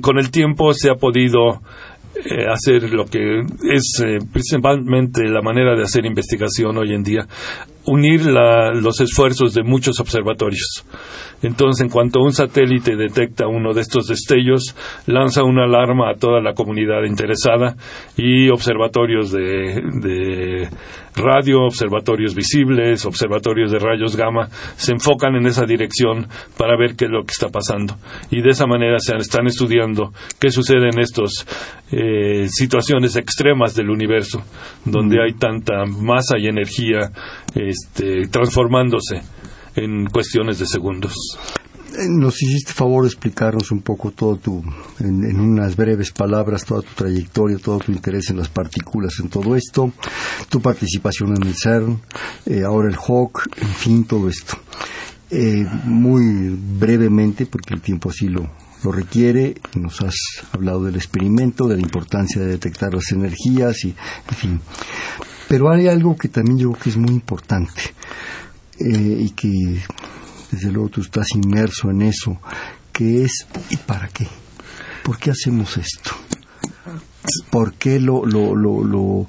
Speaker 4: con el tiempo se ha podido eh, hacer lo que es eh, principalmente la manera de hacer investigación hoy en día, unir los esfuerzos de muchos observatorios. Entonces, en cuanto un satélite detecta uno de estos destellos, lanza una alarma a toda la comunidad interesada y observatorios de, radio, observatorios visibles, observatorios de rayos gamma, se enfocan en esa dirección para ver qué es lo que está pasando. Y de esa manera se están estudiando qué sucede en estas eh, situaciones extremas del universo, donde hay tanta masa y energía este, transformándose en cuestiones de segundos.
Speaker 3: Eh, nos hiciste favor de explicarnos un poco todo tu, en, unas breves palabras, toda tu trayectoria, todo tu interés en las partículas, en todo esto, tu participación en el CERN, eh, ahora el HAWK, en fin, todo esto. Eh, muy brevemente, porque el tiempo así lo, lo requiere, nos has hablado del experimento, de la importancia de detectar las energías y, en fin. Pero hay algo que también yo creo que es muy importante eh, y que desde luego tú estás inmerso en eso, que es ¿y para qué? ¿Por qué hacemos esto? ¿Por qué lo, lo, lo, lo,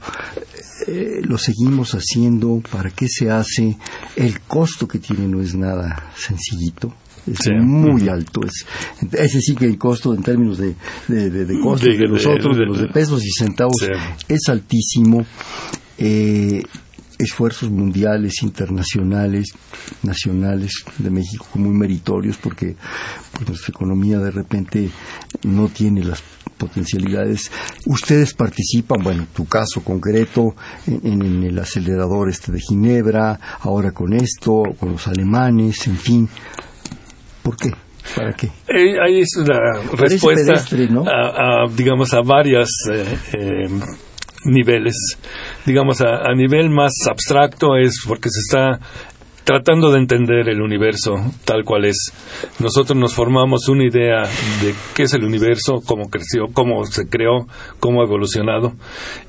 Speaker 3: eh, lo seguimos haciendo? ¿Para qué se hace? El costo que tiene no es nada sencillito es
Speaker 4: Sí.
Speaker 3: muy alto. Es, ese sí que el costo en términos de, de, de, de costos
Speaker 4: De-
Speaker 3: de, los
Speaker 4: de-
Speaker 3: otros, de
Speaker 4: de-
Speaker 3: los de pesos y centavos,
Speaker 4: Sí.
Speaker 3: es altísimo. Eh, esfuerzos mundiales, internacionales, nacionales de México muy meritorios porque pues, nuestra economía de repente no tiene las potencialidades. Ustedes participan, bueno, tu caso concreto, en, en el acelerador este de Ginebra, ahora con esto, con los alemanes, en fin. ¿Por qué? ¿Para qué?
Speaker 4: Eh, ahí es una respuesta
Speaker 3: pedestre, ¿no?
Speaker 4: a, a, digamos, a varios eh, eh, niveles. Digamos, a, a nivel más abstracto es porque se está tratando de entender el universo tal cual es. Nosotros nos formamos una idea de qué es el universo, cómo creció, cómo se creó, cómo ha evolucionado.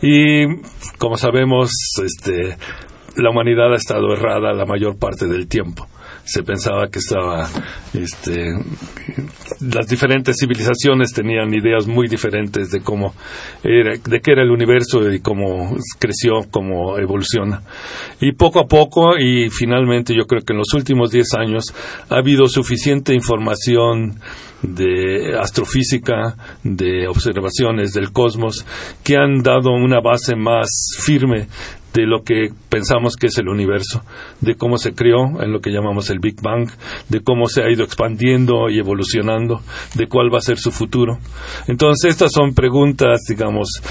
Speaker 4: Y como sabemos, este, la humanidad ha estado errada la mayor parte del tiempo. Se pensaba que estaba, este, las diferentes civilizaciones tenían ideas muy diferentes de cómo era, de qué era el universo y cómo creció, cómo evoluciona. Y poco a poco, y finalmente yo creo que en los últimos 10 años, ha habido suficiente información de astrofísica, de observaciones del cosmos, que han dado una base más firme de lo que pensamos que es el universo, de cómo se creó en lo que llamamos el Big Bang, de cómo se ha ido expandiendo y evolucionando, de cuál va a ser su futuro. Entonces, estas son preguntas, digamos,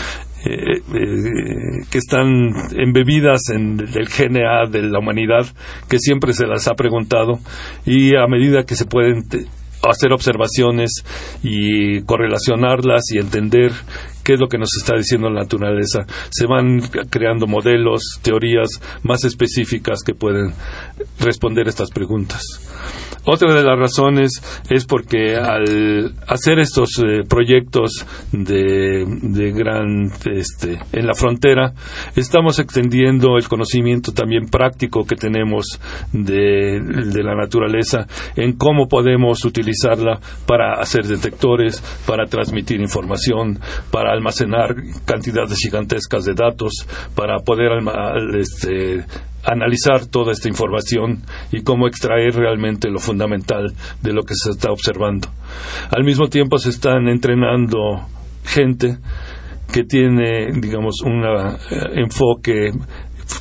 Speaker 4: eh, eh, que están embebidas en el GNA de la humanidad, que siempre se las ha preguntado, y a medida que se pueden hacer observaciones y correlacionarlas y entender qué es lo que nos está diciendo la naturaleza. Se van creando modelos, teorías más específicas que pueden responder estas preguntas. Otra de las razones es porque al hacer estos eh, proyectos de, de gran este, en la frontera estamos extendiendo el conocimiento también práctico que tenemos de, de la naturaleza en cómo podemos utilizarla para hacer detectores, para transmitir información, para almacenar cantidades gigantescas de datos, para poder alma- este, analizar toda esta información y cómo extraer realmente lo fundamental de lo que se está observando. Al mismo tiempo se están entrenando gente que tiene, digamos, un eh, enfoque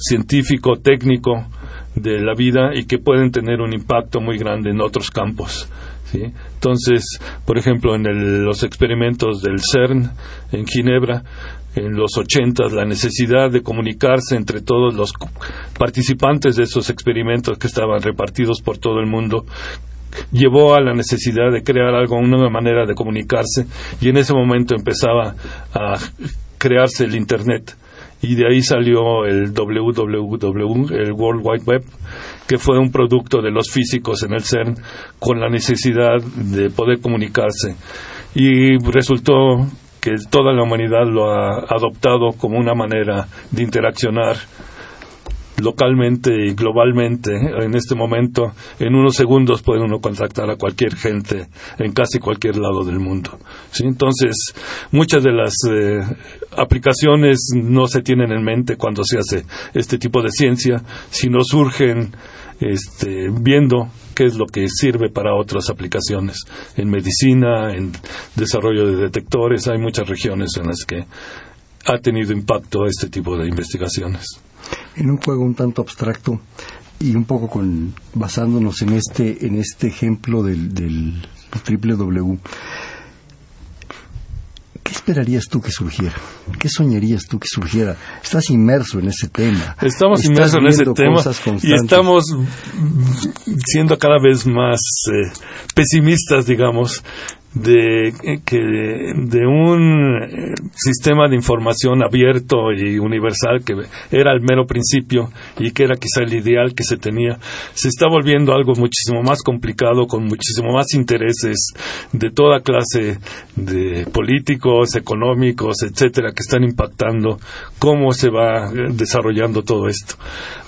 Speaker 4: científico, técnico de la vida y que pueden tener un impacto muy grande en otros campos. Entonces, por ejemplo, en el- los experimentos del CERN en Ginebra, en los 80 la necesidad de comunicarse entre todos los participantes de esos experimentos que estaban repartidos por todo el mundo llevó a la necesidad de crear algo, una manera de comunicarse y en ese momento empezaba a crearse el Internet. Y de ahí salió el WWW, el World Wide Web, que fue un producto de los físicos en el CERN con la necesidad de poder comunicarse. Y resultó que toda la humanidad lo ha adoptado como una manera de interaccionar localmente y globalmente en este momento en unos segundos puede uno contactar a cualquier gente en casi cualquier lado del mundo ¿sí? entonces muchas de las eh, aplicaciones no se tienen en mente cuando se hace este tipo de ciencia sino surgen este, viendo qué es lo que sirve para otras aplicaciones. En medicina en desarrollo de detectores hay muchas regiones en las que ha tenido impacto este tipo de investigaciones.
Speaker 3: En un juego un tanto abstracto y un poco con basándonos en este en este ejemplo del, del triple W ¿qué esperarías tú que surgiera? ¿qué soñarías tú que surgiera? estás inmerso en ese tema
Speaker 4: Estamos inmersos en ese tema y estamos siendo cada vez más eh, pesimistas, digamos, de que de un eh, sistema de información abierto y universal que era el mero principio y que era quizá el ideal que se tenía se está volviendo algo muchísimo más complicado con muchísimo más intereses de toda clase de políticos económicos etcétera que están impactando cómo se va eh, desarrollando todo esto.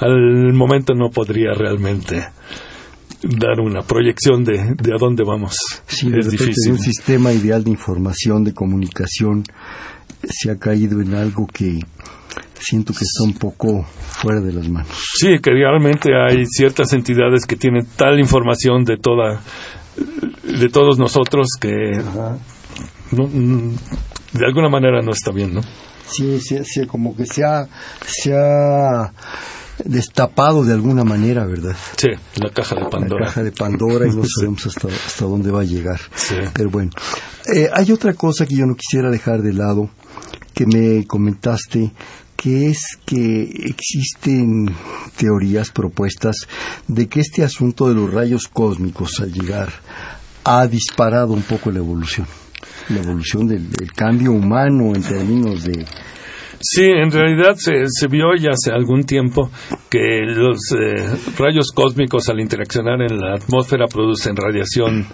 Speaker 4: Al momento no podría realmente dar una proyección de, de a dónde vamos.
Speaker 3: Sí, de
Speaker 4: es
Speaker 3: repente
Speaker 4: difícil.
Speaker 3: un sistema ideal de información, de comunicación, se ha caído en algo que siento que está un poco fuera de las manos.
Speaker 4: Sí, que realmente hay ciertas entidades que tienen tal información de toda de todos nosotros que no, mm, de alguna manera no está bien, ¿no?
Speaker 3: Sí, sí, sí, como que se ha, se ha destapado de alguna manera, ¿verdad?
Speaker 4: Sí, la caja de Pandora.
Speaker 3: La caja de Pandora y no sabemos hasta, hasta dónde va a llegar.
Speaker 4: Sí.
Speaker 3: Pero bueno, Eh, hay otra cosa que yo no quisiera dejar de lado, que me comentaste, que es que existen teorías, propuestas, de que este asunto de los rayos cósmicos al llegar ha disparado un poco la evolución. La evolución del, del cambio humano en términos de...
Speaker 4: Sí, en realidad se, se vio ya hace algún tiempo que los eh, rayos cósmicos al interaccionar en la atmósfera producen radiación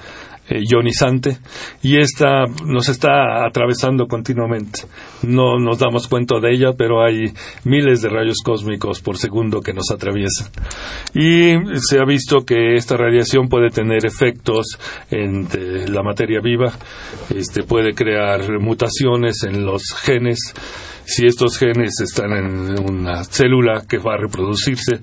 Speaker 4: eh, ionizante y esta nos está atravesando continuamente. No nos damos cuenta de ella, pero hay miles de rayos cósmicos por segundo que nos atraviesan. Y se ha visto que esta radiación puede tener efectos en eh, la materia viva, este, puede crear mutaciones en los genes si estos genes están en una célula que va a reproducirse,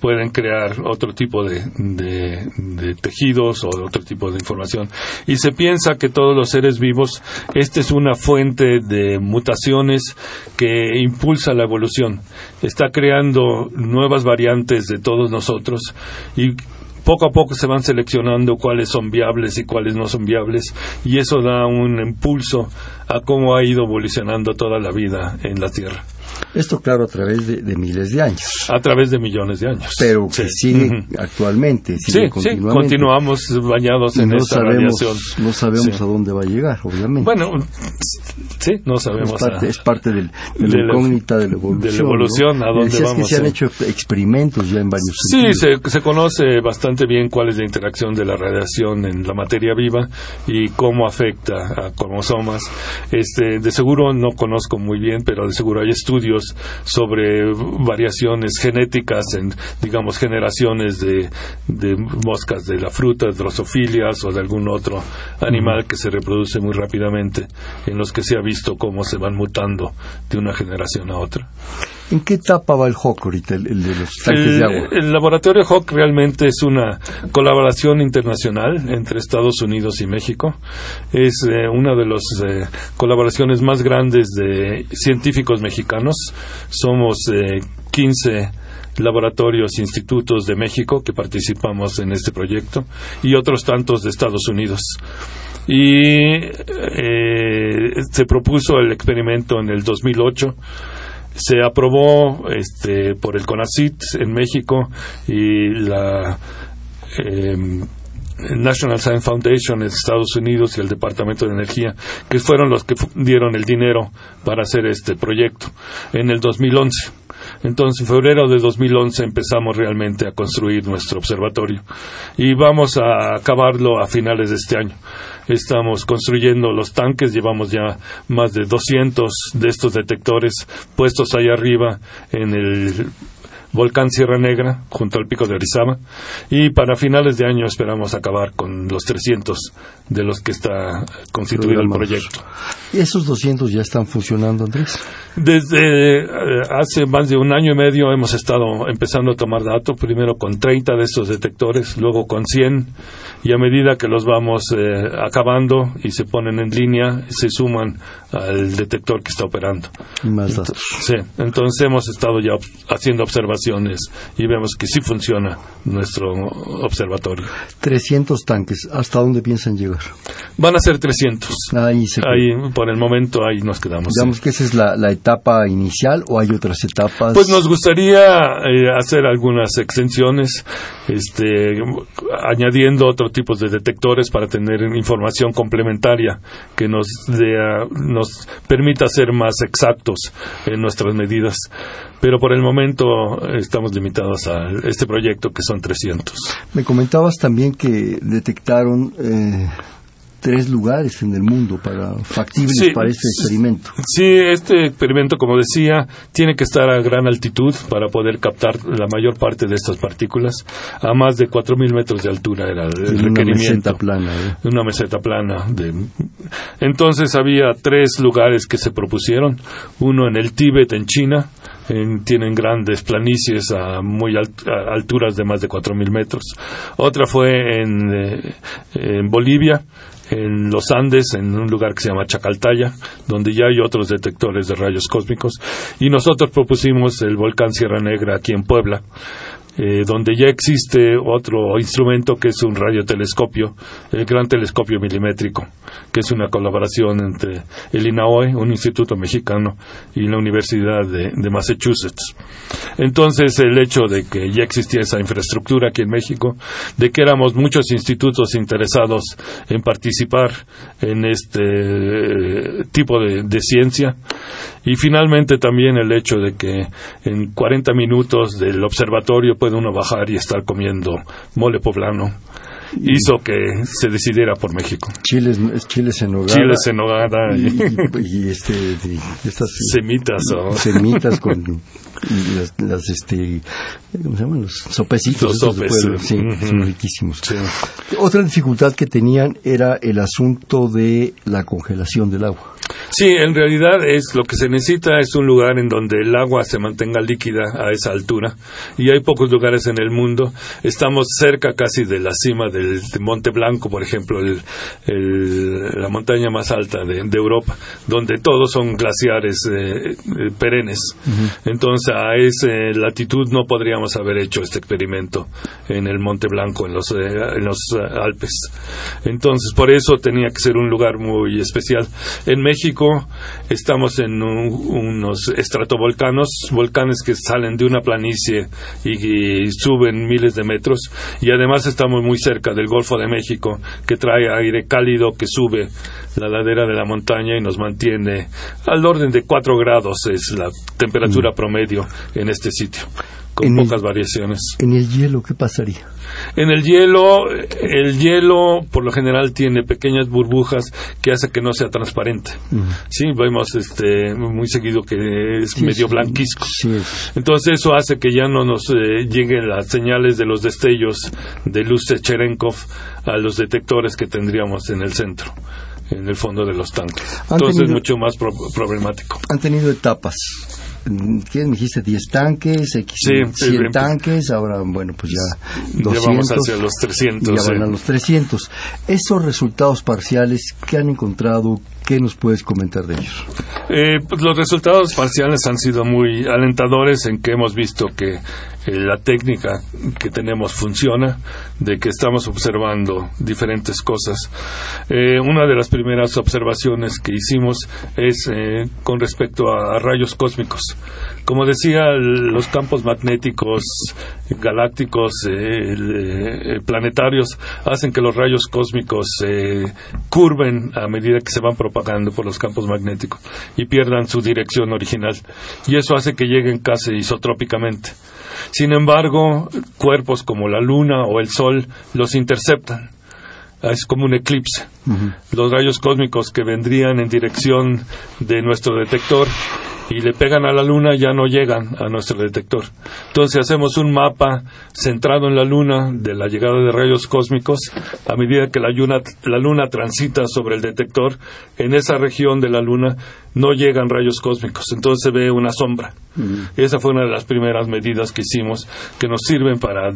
Speaker 4: pueden crear otro tipo de, de- de tejidos o otro tipo de información. Y se piensa que todos los seres vivos, esta es una fuente de mutaciones que impulsa la evolución. Está creando nuevas variantes de todos nosotros y poco a poco se van seleccionando cuáles son viables y cuáles no son viables y eso da un impulso a cómo ha ido evolucionando toda la vida en la Tierra
Speaker 3: Esto, claro, a través de, de miles de años.
Speaker 4: a través de millones de años.
Speaker 3: Pero que
Speaker 4: Sí.
Speaker 3: sigue
Speaker 4: Ujú.
Speaker 3: actualmente,
Speaker 4: Sí,
Speaker 3: sigue
Speaker 4: sí,
Speaker 3: continuamente.
Speaker 4: continuamos bañados en
Speaker 3: no
Speaker 4: esta
Speaker 3: sabemos,
Speaker 4: radiación.
Speaker 3: no sabemos
Speaker 4: Sí.
Speaker 3: a dónde va a llegar, obviamente.
Speaker 4: Bueno, sí, no sabemos.
Speaker 3: es parte,
Speaker 4: a-
Speaker 3: es parte del, de la
Speaker 4: de la-
Speaker 3: incógnita de la evolución.
Speaker 4: de la evolución,
Speaker 3: ¿no?
Speaker 4: a dónde vamos,
Speaker 3: que se han
Speaker 4: sí.
Speaker 3: hecho experimentos ya en varios
Speaker 4: Sí, se, se conoce bastante bien cuál es la interacción de la radiación en la materia viva y cómo afecta a cromosomas. Este, de seguro no conozco muy bien, pero de seguro hay estudios sobre variaciones genéticas en, digamos, generaciones de, de moscas de la fruta, drosofilias o de algún otro animal que se reproduce muy rápidamente, en los que se ha visto cómo se van mutando de una generación a otra.
Speaker 3: ¿En qué etapa va el Hawk ahorita, el, el de los tanques
Speaker 4: el,
Speaker 3: de agua?
Speaker 4: el laboratorio Hawk realmente es una colaboración internacional entre Estados Unidos y México. Es eh, una de las eh, colaboraciones más grandes de científicos mexicanos. Somos eh, 15 laboratorios, institutos de México que participamos en este proyecto y otros tantos de Estados Unidos. Y eh, se propuso el experimento en el 2008 se aprobó este, por el CONACIT en México y la em, National Science Foundation en Estados Unidos y el Departamento de Energía, que fueron los que dieron el dinero para hacer este proyecto en el 2011. Entonces, en febrero de 2011 empezamos realmente a construir nuestro observatorio y vamos a acabarlo a finales de este año. Estamos construyendo los tanques, llevamos ya más de 200 de estos detectores puestos ahí arriba en el volcán Sierra Negra, junto al pico de Orizaba, y para finales de año esperamos acabar con los 300 de los que está constituido el proyecto.
Speaker 3: ¿Esos 200 ya están funcionando, Andrés?
Speaker 4: Desde eh, hace más de un año y medio hemos estado empezando a tomar datos, primero con 30 de estos detectores, luego con 100, y a medida que los vamos eh, acabando y se ponen en línea, se suman al detector que está operando.
Speaker 3: Y más datos.
Speaker 4: Sí, entonces hemos estado ya haciendo observaciones y vemos que sí funciona nuestro observatorio.
Speaker 3: 300 tanques. ¿Hasta dónde piensan llegar?
Speaker 4: Van a ser 300.
Speaker 3: Ahí se
Speaker 4: Ahí, por el momento, ahí nos quedamos.
Speaker 3: Digamos que esa es la, la etapa inicial o hay otras etapas.
Speaker 4: Pues nos gustaría eh, hacer algunas extensiones, este, añadiendo otros tipos de detectores para tener información complementaria que nos, a- nos permita ser más exactos en nuestras medidas. Pero por el momento estamos limitados a este proyecto que son 300.
Speaker 3: Me comentabas también que detectaron eh, tres lugares en el mundo para factibles
Speaker 4: Sí,
Speaker 3: para este experimento.
Speaker 4: Sí, este experimento, como decía, tiene que estar a gran altitud para poder captar la mayor parte de estas partículas. A más de 4.000 metros de altura era el
Speaker 3: En una
Speaker 4: requerimiento.
Speaker 3: meseta plana. ¿eh?
Speaker 4: una meseta plana. De... Entonces había tres lugares que se propusieron. Uno en el Tíbet, en China. En- tienen grandes planicies a muy alturas de más de 4.000 metros. Otra fue en, eh, en Bolivia, en los Andes, en un lugar que se llama Chacaltaya, donde ya hay otros detectores de rayos cósmicos. Y nosotros propusimos el volcán Sierra Negra aquí en Puebla, eh, donde ya existe otro instrumento que es un radiotelescopio, el Gran Telescopio Milimétrico, que es una colaboración entre el INAOE, un instituto mexicano, y la Universidad de, de Massachusetts. Entonces, el hecho de que ya existía esa infraestructura aquí en México, de que éramos muchos institutos interesados en participar en este eh, tipo de, de ciencia, y finalmente también el hecho de que en 40 minutos del observatorio puede uno bajar y estar comiendo mole poblano, hizo que se decidiera por México.
Speaker 3: Chiles, es chiles en nogada.
Speaker 4: Chiles en nogada
Speaker 3: y,
Speaker 4: y,
Speaker 3: y, este, y estas
Speaker 4: semitas o
Speaker 3: semitas con las, las, este ¿cómo se llaman? los sopecitos
Speaker 4: Los sopes,
Speaker 3: sí,
Speaker 4: ujú.
Speaker 3: son riquísimos
Speaker 4: Sí.
Speaker 3: otra dificultad que tenían era el asunto de la congelación del agua
Speaker 4: Sí, en realidad es lo que se necesita es un lugar en donde el agua se mantenga líquida a esa altura y hay pocos lugares en el mundo. Estamos cerca casi de la cima del de Monte Blanco, por ejemplo, el- el- la montaña más alta de, de Europa, donde todos son glaciares eh, eh, perennes. Entonces a esa latitud no podríamos haber hecho este experimento en el Monte Blanco, en los, eh, en los eh, Alpes. Entonces por eso tenía que ser un lugar muy especial. En México estamos en un- unos estratovolcanos, volcanes que salen de una planicie y, y suben miles de metros. Y además estamos muy cerca del Golfo de México que trae aire cálido que sube la ladera de la montaña y nos mantiene al orden de 4 grados es la temperatura promedio en este sitio con
Speaker 3: En el-
Speaker 4: pocas variaciones.
Speaker 3: en el hielo qué pasaría
Speaker 4: En el hielo, el hielo por lo general tiene pequeñas burbujas que hace que no sea transparente. Sí, vemos este muy seguido que es
Speaker 3: Sí,
Speaker 4: medio blanquisco.
Speaker 3: sí, es-
Speaker 4: Entonces eso hace que ya no nos eh, lleguen las señales de los destellos de luz de Cherenkov a los detectores que tendríamos en el centro, en el fondo de los tanques. Entonces es mucho más pro- problemático.
Speaker 3: han tenido etapas ¿Qué me dijiste? 10 tanques, X,
Speaker 4: Sí,
Speaker 3: 100
Speaker 4: sí, em-
Speaker 3: tanques, ahora, bueno, pues ya 200.
Speaker 4: Ya vamos hacia los
Speaker 3: y
Speaker 4: 300.
Speaker 3: ya van
Speaker 4: sí.
Speaker 3: a los 300. Esos resultados parciales, ¿qué han encontrado? ¿Qué nos puedes comentar de ellos?
Speaker 4: Eh, pues los resultados parciales han sido muy alentadores en que hemos visto que la técnica que tenemos funciona, de que estamos observando diferentes cosas. Eh, una de las primeras observaciones que hicimos es eh, con respecto a, rayos cósmicos. Como decía, los campos magnéticos galácticos, eh, el, eh, planetarios, hacen que los rayos cósmicos se curven a medida que se van propagando por los campos magnéticos y pierdan su dirección original. Y eso hace que lleguen casi isotrópicamente. Sin embargo, cuerpos como la Luna o el Sol los interceptan. Es como un eclipse. Los rayos cósmicos que vendrían en dirección de nuestro detector y le pegan a la luna ya no llegan a nuestro detector. Entonces hacemos un mapa centrado en la luna de la llegada de rayos cósmicos a medida que la luna, la luna transita sobre el detector. En esa región de la luna no llegan rayos cósmicos, entonces se ve una sombra. Esa fue una de las primeras medidas que hicimos que nos sirven para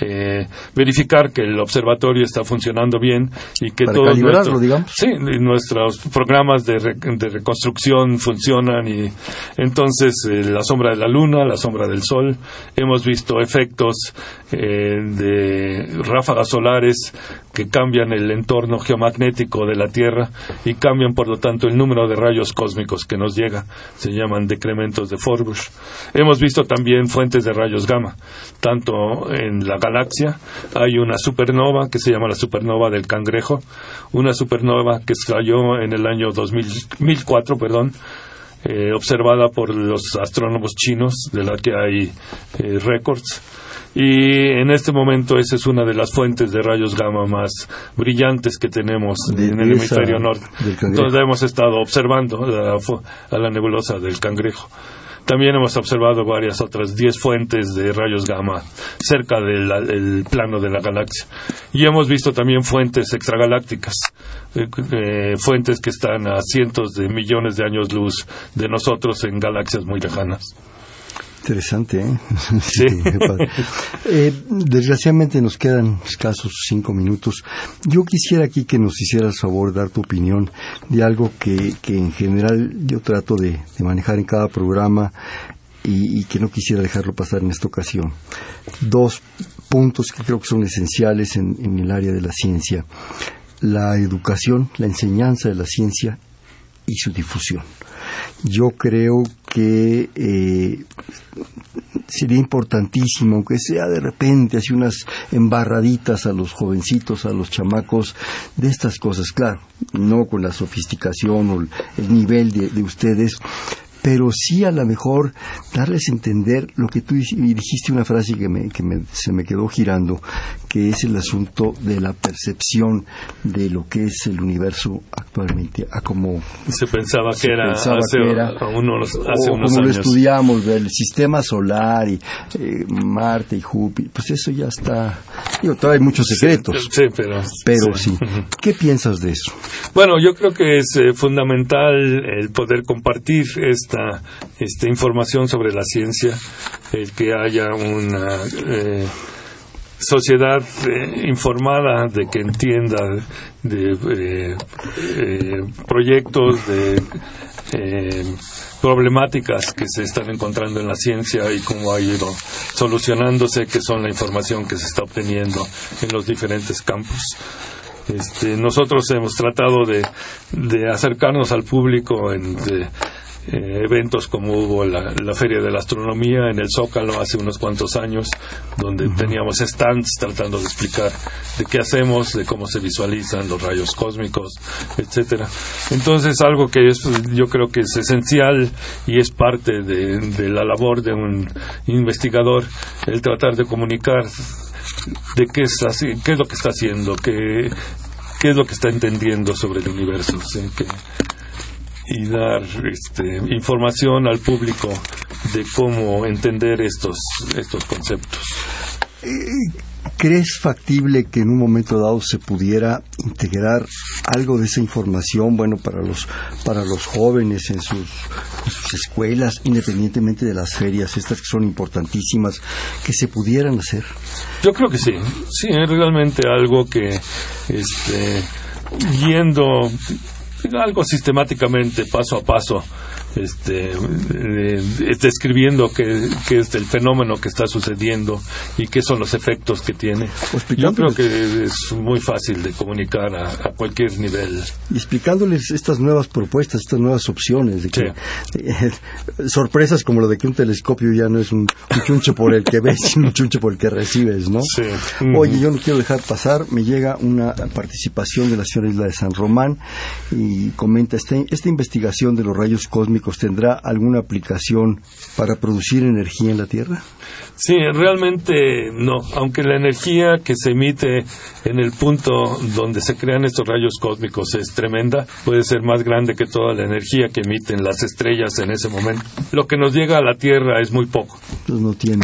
Speaker 4: eh, verificar que el observatorio está funcionando bien y que
Speaker 3: Para
Speaker 4: todos nuestros,
Speaker 3: digamos.
Speaker 4: sí, y nuestros programas de, re- de reconstrucción funcionan y entonces eh, la sombra de la luna, la sombra del sol, hemos visto efectos eh, de ráfagas solares que cambian el entorno geomagnético de la Tierra y cambian por lo tanto el número de rayos cósmicos que nos llega, se llaman decrementos de Forbush. Hemos visto también fuentes de rayos gamma, tanto en la galaxia hay una supernova que se llama la supernova del cangrejo, una supernova que cayó en el año 2004, perdón, eh, observada por los astrónomos chinos, de la que hay eh, récords. Y en este momento esa es una de las fuentes de rayos gamma más brillantes que tenemos
Speaker 3: De-
Speaker 4: en el hemisferio norte. Entonces hemos estado observando la fu- a la nebulosa del cangrejo. También hemos observado varias otras 10 fuentes de rayos gamma cerca del el plano de la galaxia. Y hemos visto también fuentes extragalácticas, eh, eh, fuentes que están a cientos de millones de años luz de nosotros en galaxias muy lejanas.
Speaker 3: Interesante, ¿eh?
Speaker 4: Sí.
Speaker 3: Eh, desgraciadamente nos quedan escasos cinco minutos. Yo quisiera aquí que nos hicieras favor dar tu opinión de algo que, que en general yo trato de, de manejar en cada programa y, y que no quisiera dejarlo pasar en esta ocasión. Dos puntos que creo que son esenciales en, en el área de la ciencia. La educación, la enseñanza de la ciencia y su difusión. Yo creo que eh, sería importantísimo, aunque sea de repente, así unas embarraditas a los jovencitos, a los chamacos, de estas cosas, claro, no con la sofisticación o el, el nivel de, de ustedes, pero sí a lo mejor darles a entender lo que tú dijiste una frase que, me, que me- se me quedó girando, que es el asunto de la percepción de lo que es el universo actualmente, a como
Speaker 4: Se pensaba que
Speaker 3: Se
Speaker 4: era
Speaker 3: pensaba
Speaker 4: hace,
Speaker 3: que era-
Speaker 4: a unos, hace
Speaker 3: o
Speaker 4: unos
Speaker 3: como lo estudiamos del sistema solar y eh, Marte y Júpiter, pues eso ya está, digo, todavía hay muchos secretos,
Speaker 4: Sí, pero,
Speaker 3: pero sí. ¿Qué piensas de eso?
Speaker 4: Bueno, yo creo que es eh, fundamental el poder compartir esta, información sobre la ciencia, el que haya una eh, sociedad eh, informada de que entienda de eh, proyectos, de problemáticas que se están encontrando en la ciencia y cómo ha ido solucionándose, que son la información que se está obteniendo en los diferentes campos. Este, nosotros hemos tratado de, de acercarnos al público en de, eh, eventos como hubo la, la Feria de la Astronomía en el Zócalo hace unos cuantos años, donde teníamos stands tratando de explicar de qué hacemos, de cómo se visualizan los rayos cósmicos, etcétera. Entonces, algo que es, yo creo que es esencial y es parte de, de la labor de un investigador, el tratar de comunicar de qué es así, qué es lo que está haciendo, qué, qué es lo que está entendiendo sobre el universo, ¿sí? Que- y dar este, información al público de cómo entender estos estos conceptos.
Speaker 3: ¿Crees factible que en un momento dado se pudiera integrar algo de esa información, bueno, para los para los jóvenes en sus, en sus escuelas, independientemente de las ferias, estas que son importantísimas, que se pudieran hacer?
Speaker 4: Yo creo que sí, sí, es realmente algo que, este, yendo algo sistemáticamente, paso a paso, este, eh, describiendo qué, qué es el fenómeno que está sucediendo y qué son los efectos que tiene. Yo creo que es muy fácil de comunicar a, a cualquier nivel.
Speaker 3: y explicándoles estas nuevas propuestas, estas nuevas opciones, de que eh, sorpresas como lo de que un telescopio ya no es un, un chunche por el que ves, sino un chunche por el que recibes, ¿no?
Speaker 4: Sí.
Speaker 3: Oye, yo no quiero dejar pasar, me llega una participación de la señora Isla de San Román y comenta, "Este- esta investigación de los rayos cósmicos tendrá alguna aplicación para producir energía en la Tierra?
Speaker 4: Sí, realmente no. Aunque la energía que se emite en el punto donde se crean estos rayos cósmicos es tremenda, puede ser más grande que toda la energía que emiten las estrellas en ese momento. Lo que nos llega a la Tierra es muy poco.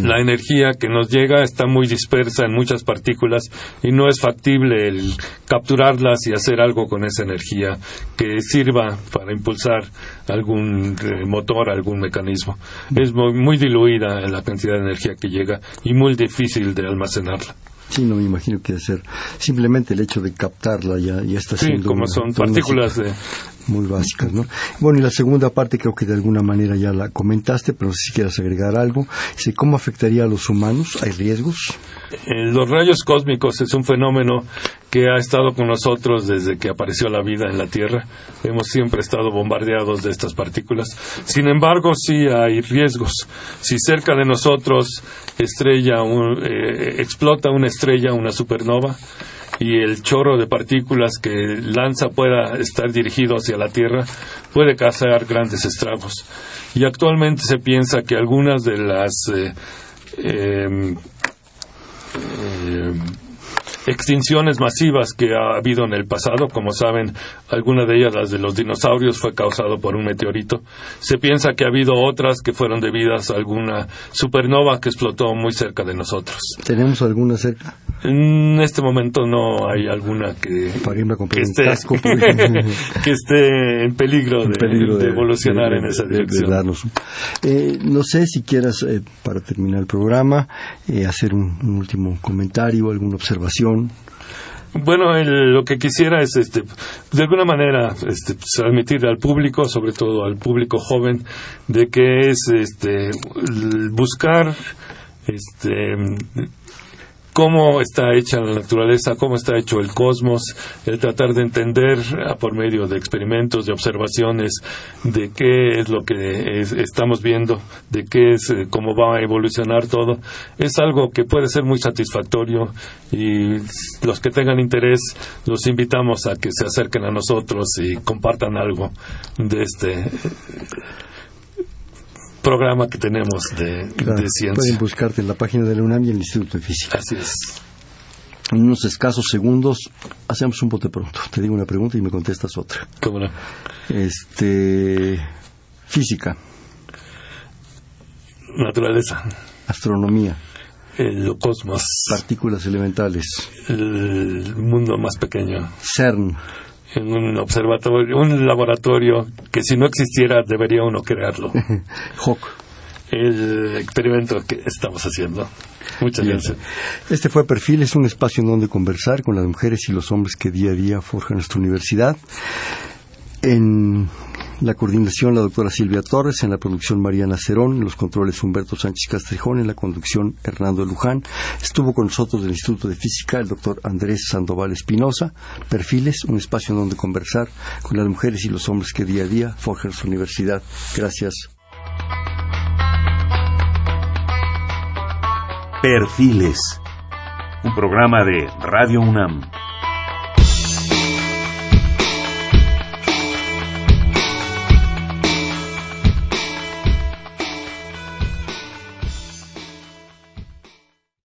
Speaker 4: La energía que nos llega está muy dispersa en muchas partículas y no es factible el capturarlas y hacer algo con esa energía que sirva para impulsar algún eh, motor, algún mecanismo. Es muy, muy diluida la cantidad de energía que llega y muy difícil de almacenarla.
Speaker 3: Sí, no me imagino que debe ser simplemente el hecho de captarla ya, ya está
Speaker 4: Sí,
Speaker 3: siendo
Speaker 4: como
Speaker 3: una-
Speaker 4: son
Speaker 3: toda una
Speaker 4: partículas de...
Speaker 3: muy básicas, ¿no? Bueno, y la segunda parte creo que de alguna manera ya la comentaste, pero si quieres agregar algo, ¿cómo afectaría a los humanos? ¿Hay riesgos?
Speaker 4: Eh, Los rayos cósmicos es un fenómeno que ha estado con nosotros desde que apareció la vida en la Tierra. Hemos siempre estado bombardeados de estas partículas. Sin embargo, sí hay riesgos. Si cerca de nosotros estrella un- eh, explota una estrella, una supernova, y el chorro de partículas que lanza pueda estar dirigido hacia la Tierra, puede causar grandes estragos. Y actualmente se piensa que algunas de las eh, em, eh, extinciones masivas que ha habido en el pasado. Como saben, alguna de ellas, las de los dinosaurios, fue causado por un meteorito. Se piensa que ha habido otras que fueron debidas a alguna supernova que explotó muy cerca de nosotros.
Speaker 3: ¿Tenemos alguna cerca?
Speaker 4: En este momento no hay alguna que,
Speaker 3: comprar
Speaker 4: que, esté,
Speaker 3: casco, porque-
Speaker 4: que esté en peligro,
Speaker 3: en
Speaker 4: de,
Speaker 3: peligro
Speaker 4: de evolucionar
Speaker 3: de-
Speaker 4: en esa dirección.
Speaker 3: darnos. Eh, no sé si quieras, eh, para terminar el programa, eh, hacer un, un último comentario, alguna observación.
Speaker 4: Bueno, el- lo que quisiera es, este, de alguna manera, este, transmitir al público, sobre todo al público joven, de que es, este, buscar, este, cómo está hecha la naturaleza, cómo está hecho el cosmos, el tratar de entender por medio de experimentos, de observaciones, de qué es lo que es- estamos viendo, de qué es, eh, cómo va a evolucionar todo, es algo que puede ser muy satisfactorio y los que tengan interés los invitamos a que se acerquen a nosotros y compartan algo de este programa que tenemos de,
Speaker 3: Claro,
Speaker 4: de ciencia.
Speaker 3: Pueden buscarte en la página de la UNAM y el Instituto de Física.
Speaker 4: Así es.
Speaker 3: En unos escasos segundos hacemos un bote pronto. Te digo una pregunta y me contestas otra.
Speaker 4: ¿Cómo no?
Speaker 3: Este, física,
Speaker 4: Naturaleza,
Speaker 3: astronomía,
Speaker 4: el cosmos,
Speaker 3: partículas elementales,
Speaker 4: el mundo más pequeño,
Speaker 3: CERN,
Speaker 4: en un observatorio, un laboratorio que si no existiera debería uno crearlo. El experimento que estamos haciendo. Muchas
Speaker 3: Bien.
Speaker 4: gracias.
Speaker 3: Este fue Perfil, es un espacio en donde conversar con las mujeres y los hombres que día a día forjan nuestra universidad. En la coordinación la doctora Silvia Torres, en la producción Mariana Cerón, en los controles Humberto Sánchez Castrejón, en la conducción Hernando Luján. Estuvo con nosotros del Instituto de Física el doctor Andrés Sandoval Espinosa. Perfiles, un espacio en donde conversar con las mujeres y los hombres que día a día forjan nuestra universidad. Gracias.
Speaker 1: Perfiles. Un programa de Radio UNAM.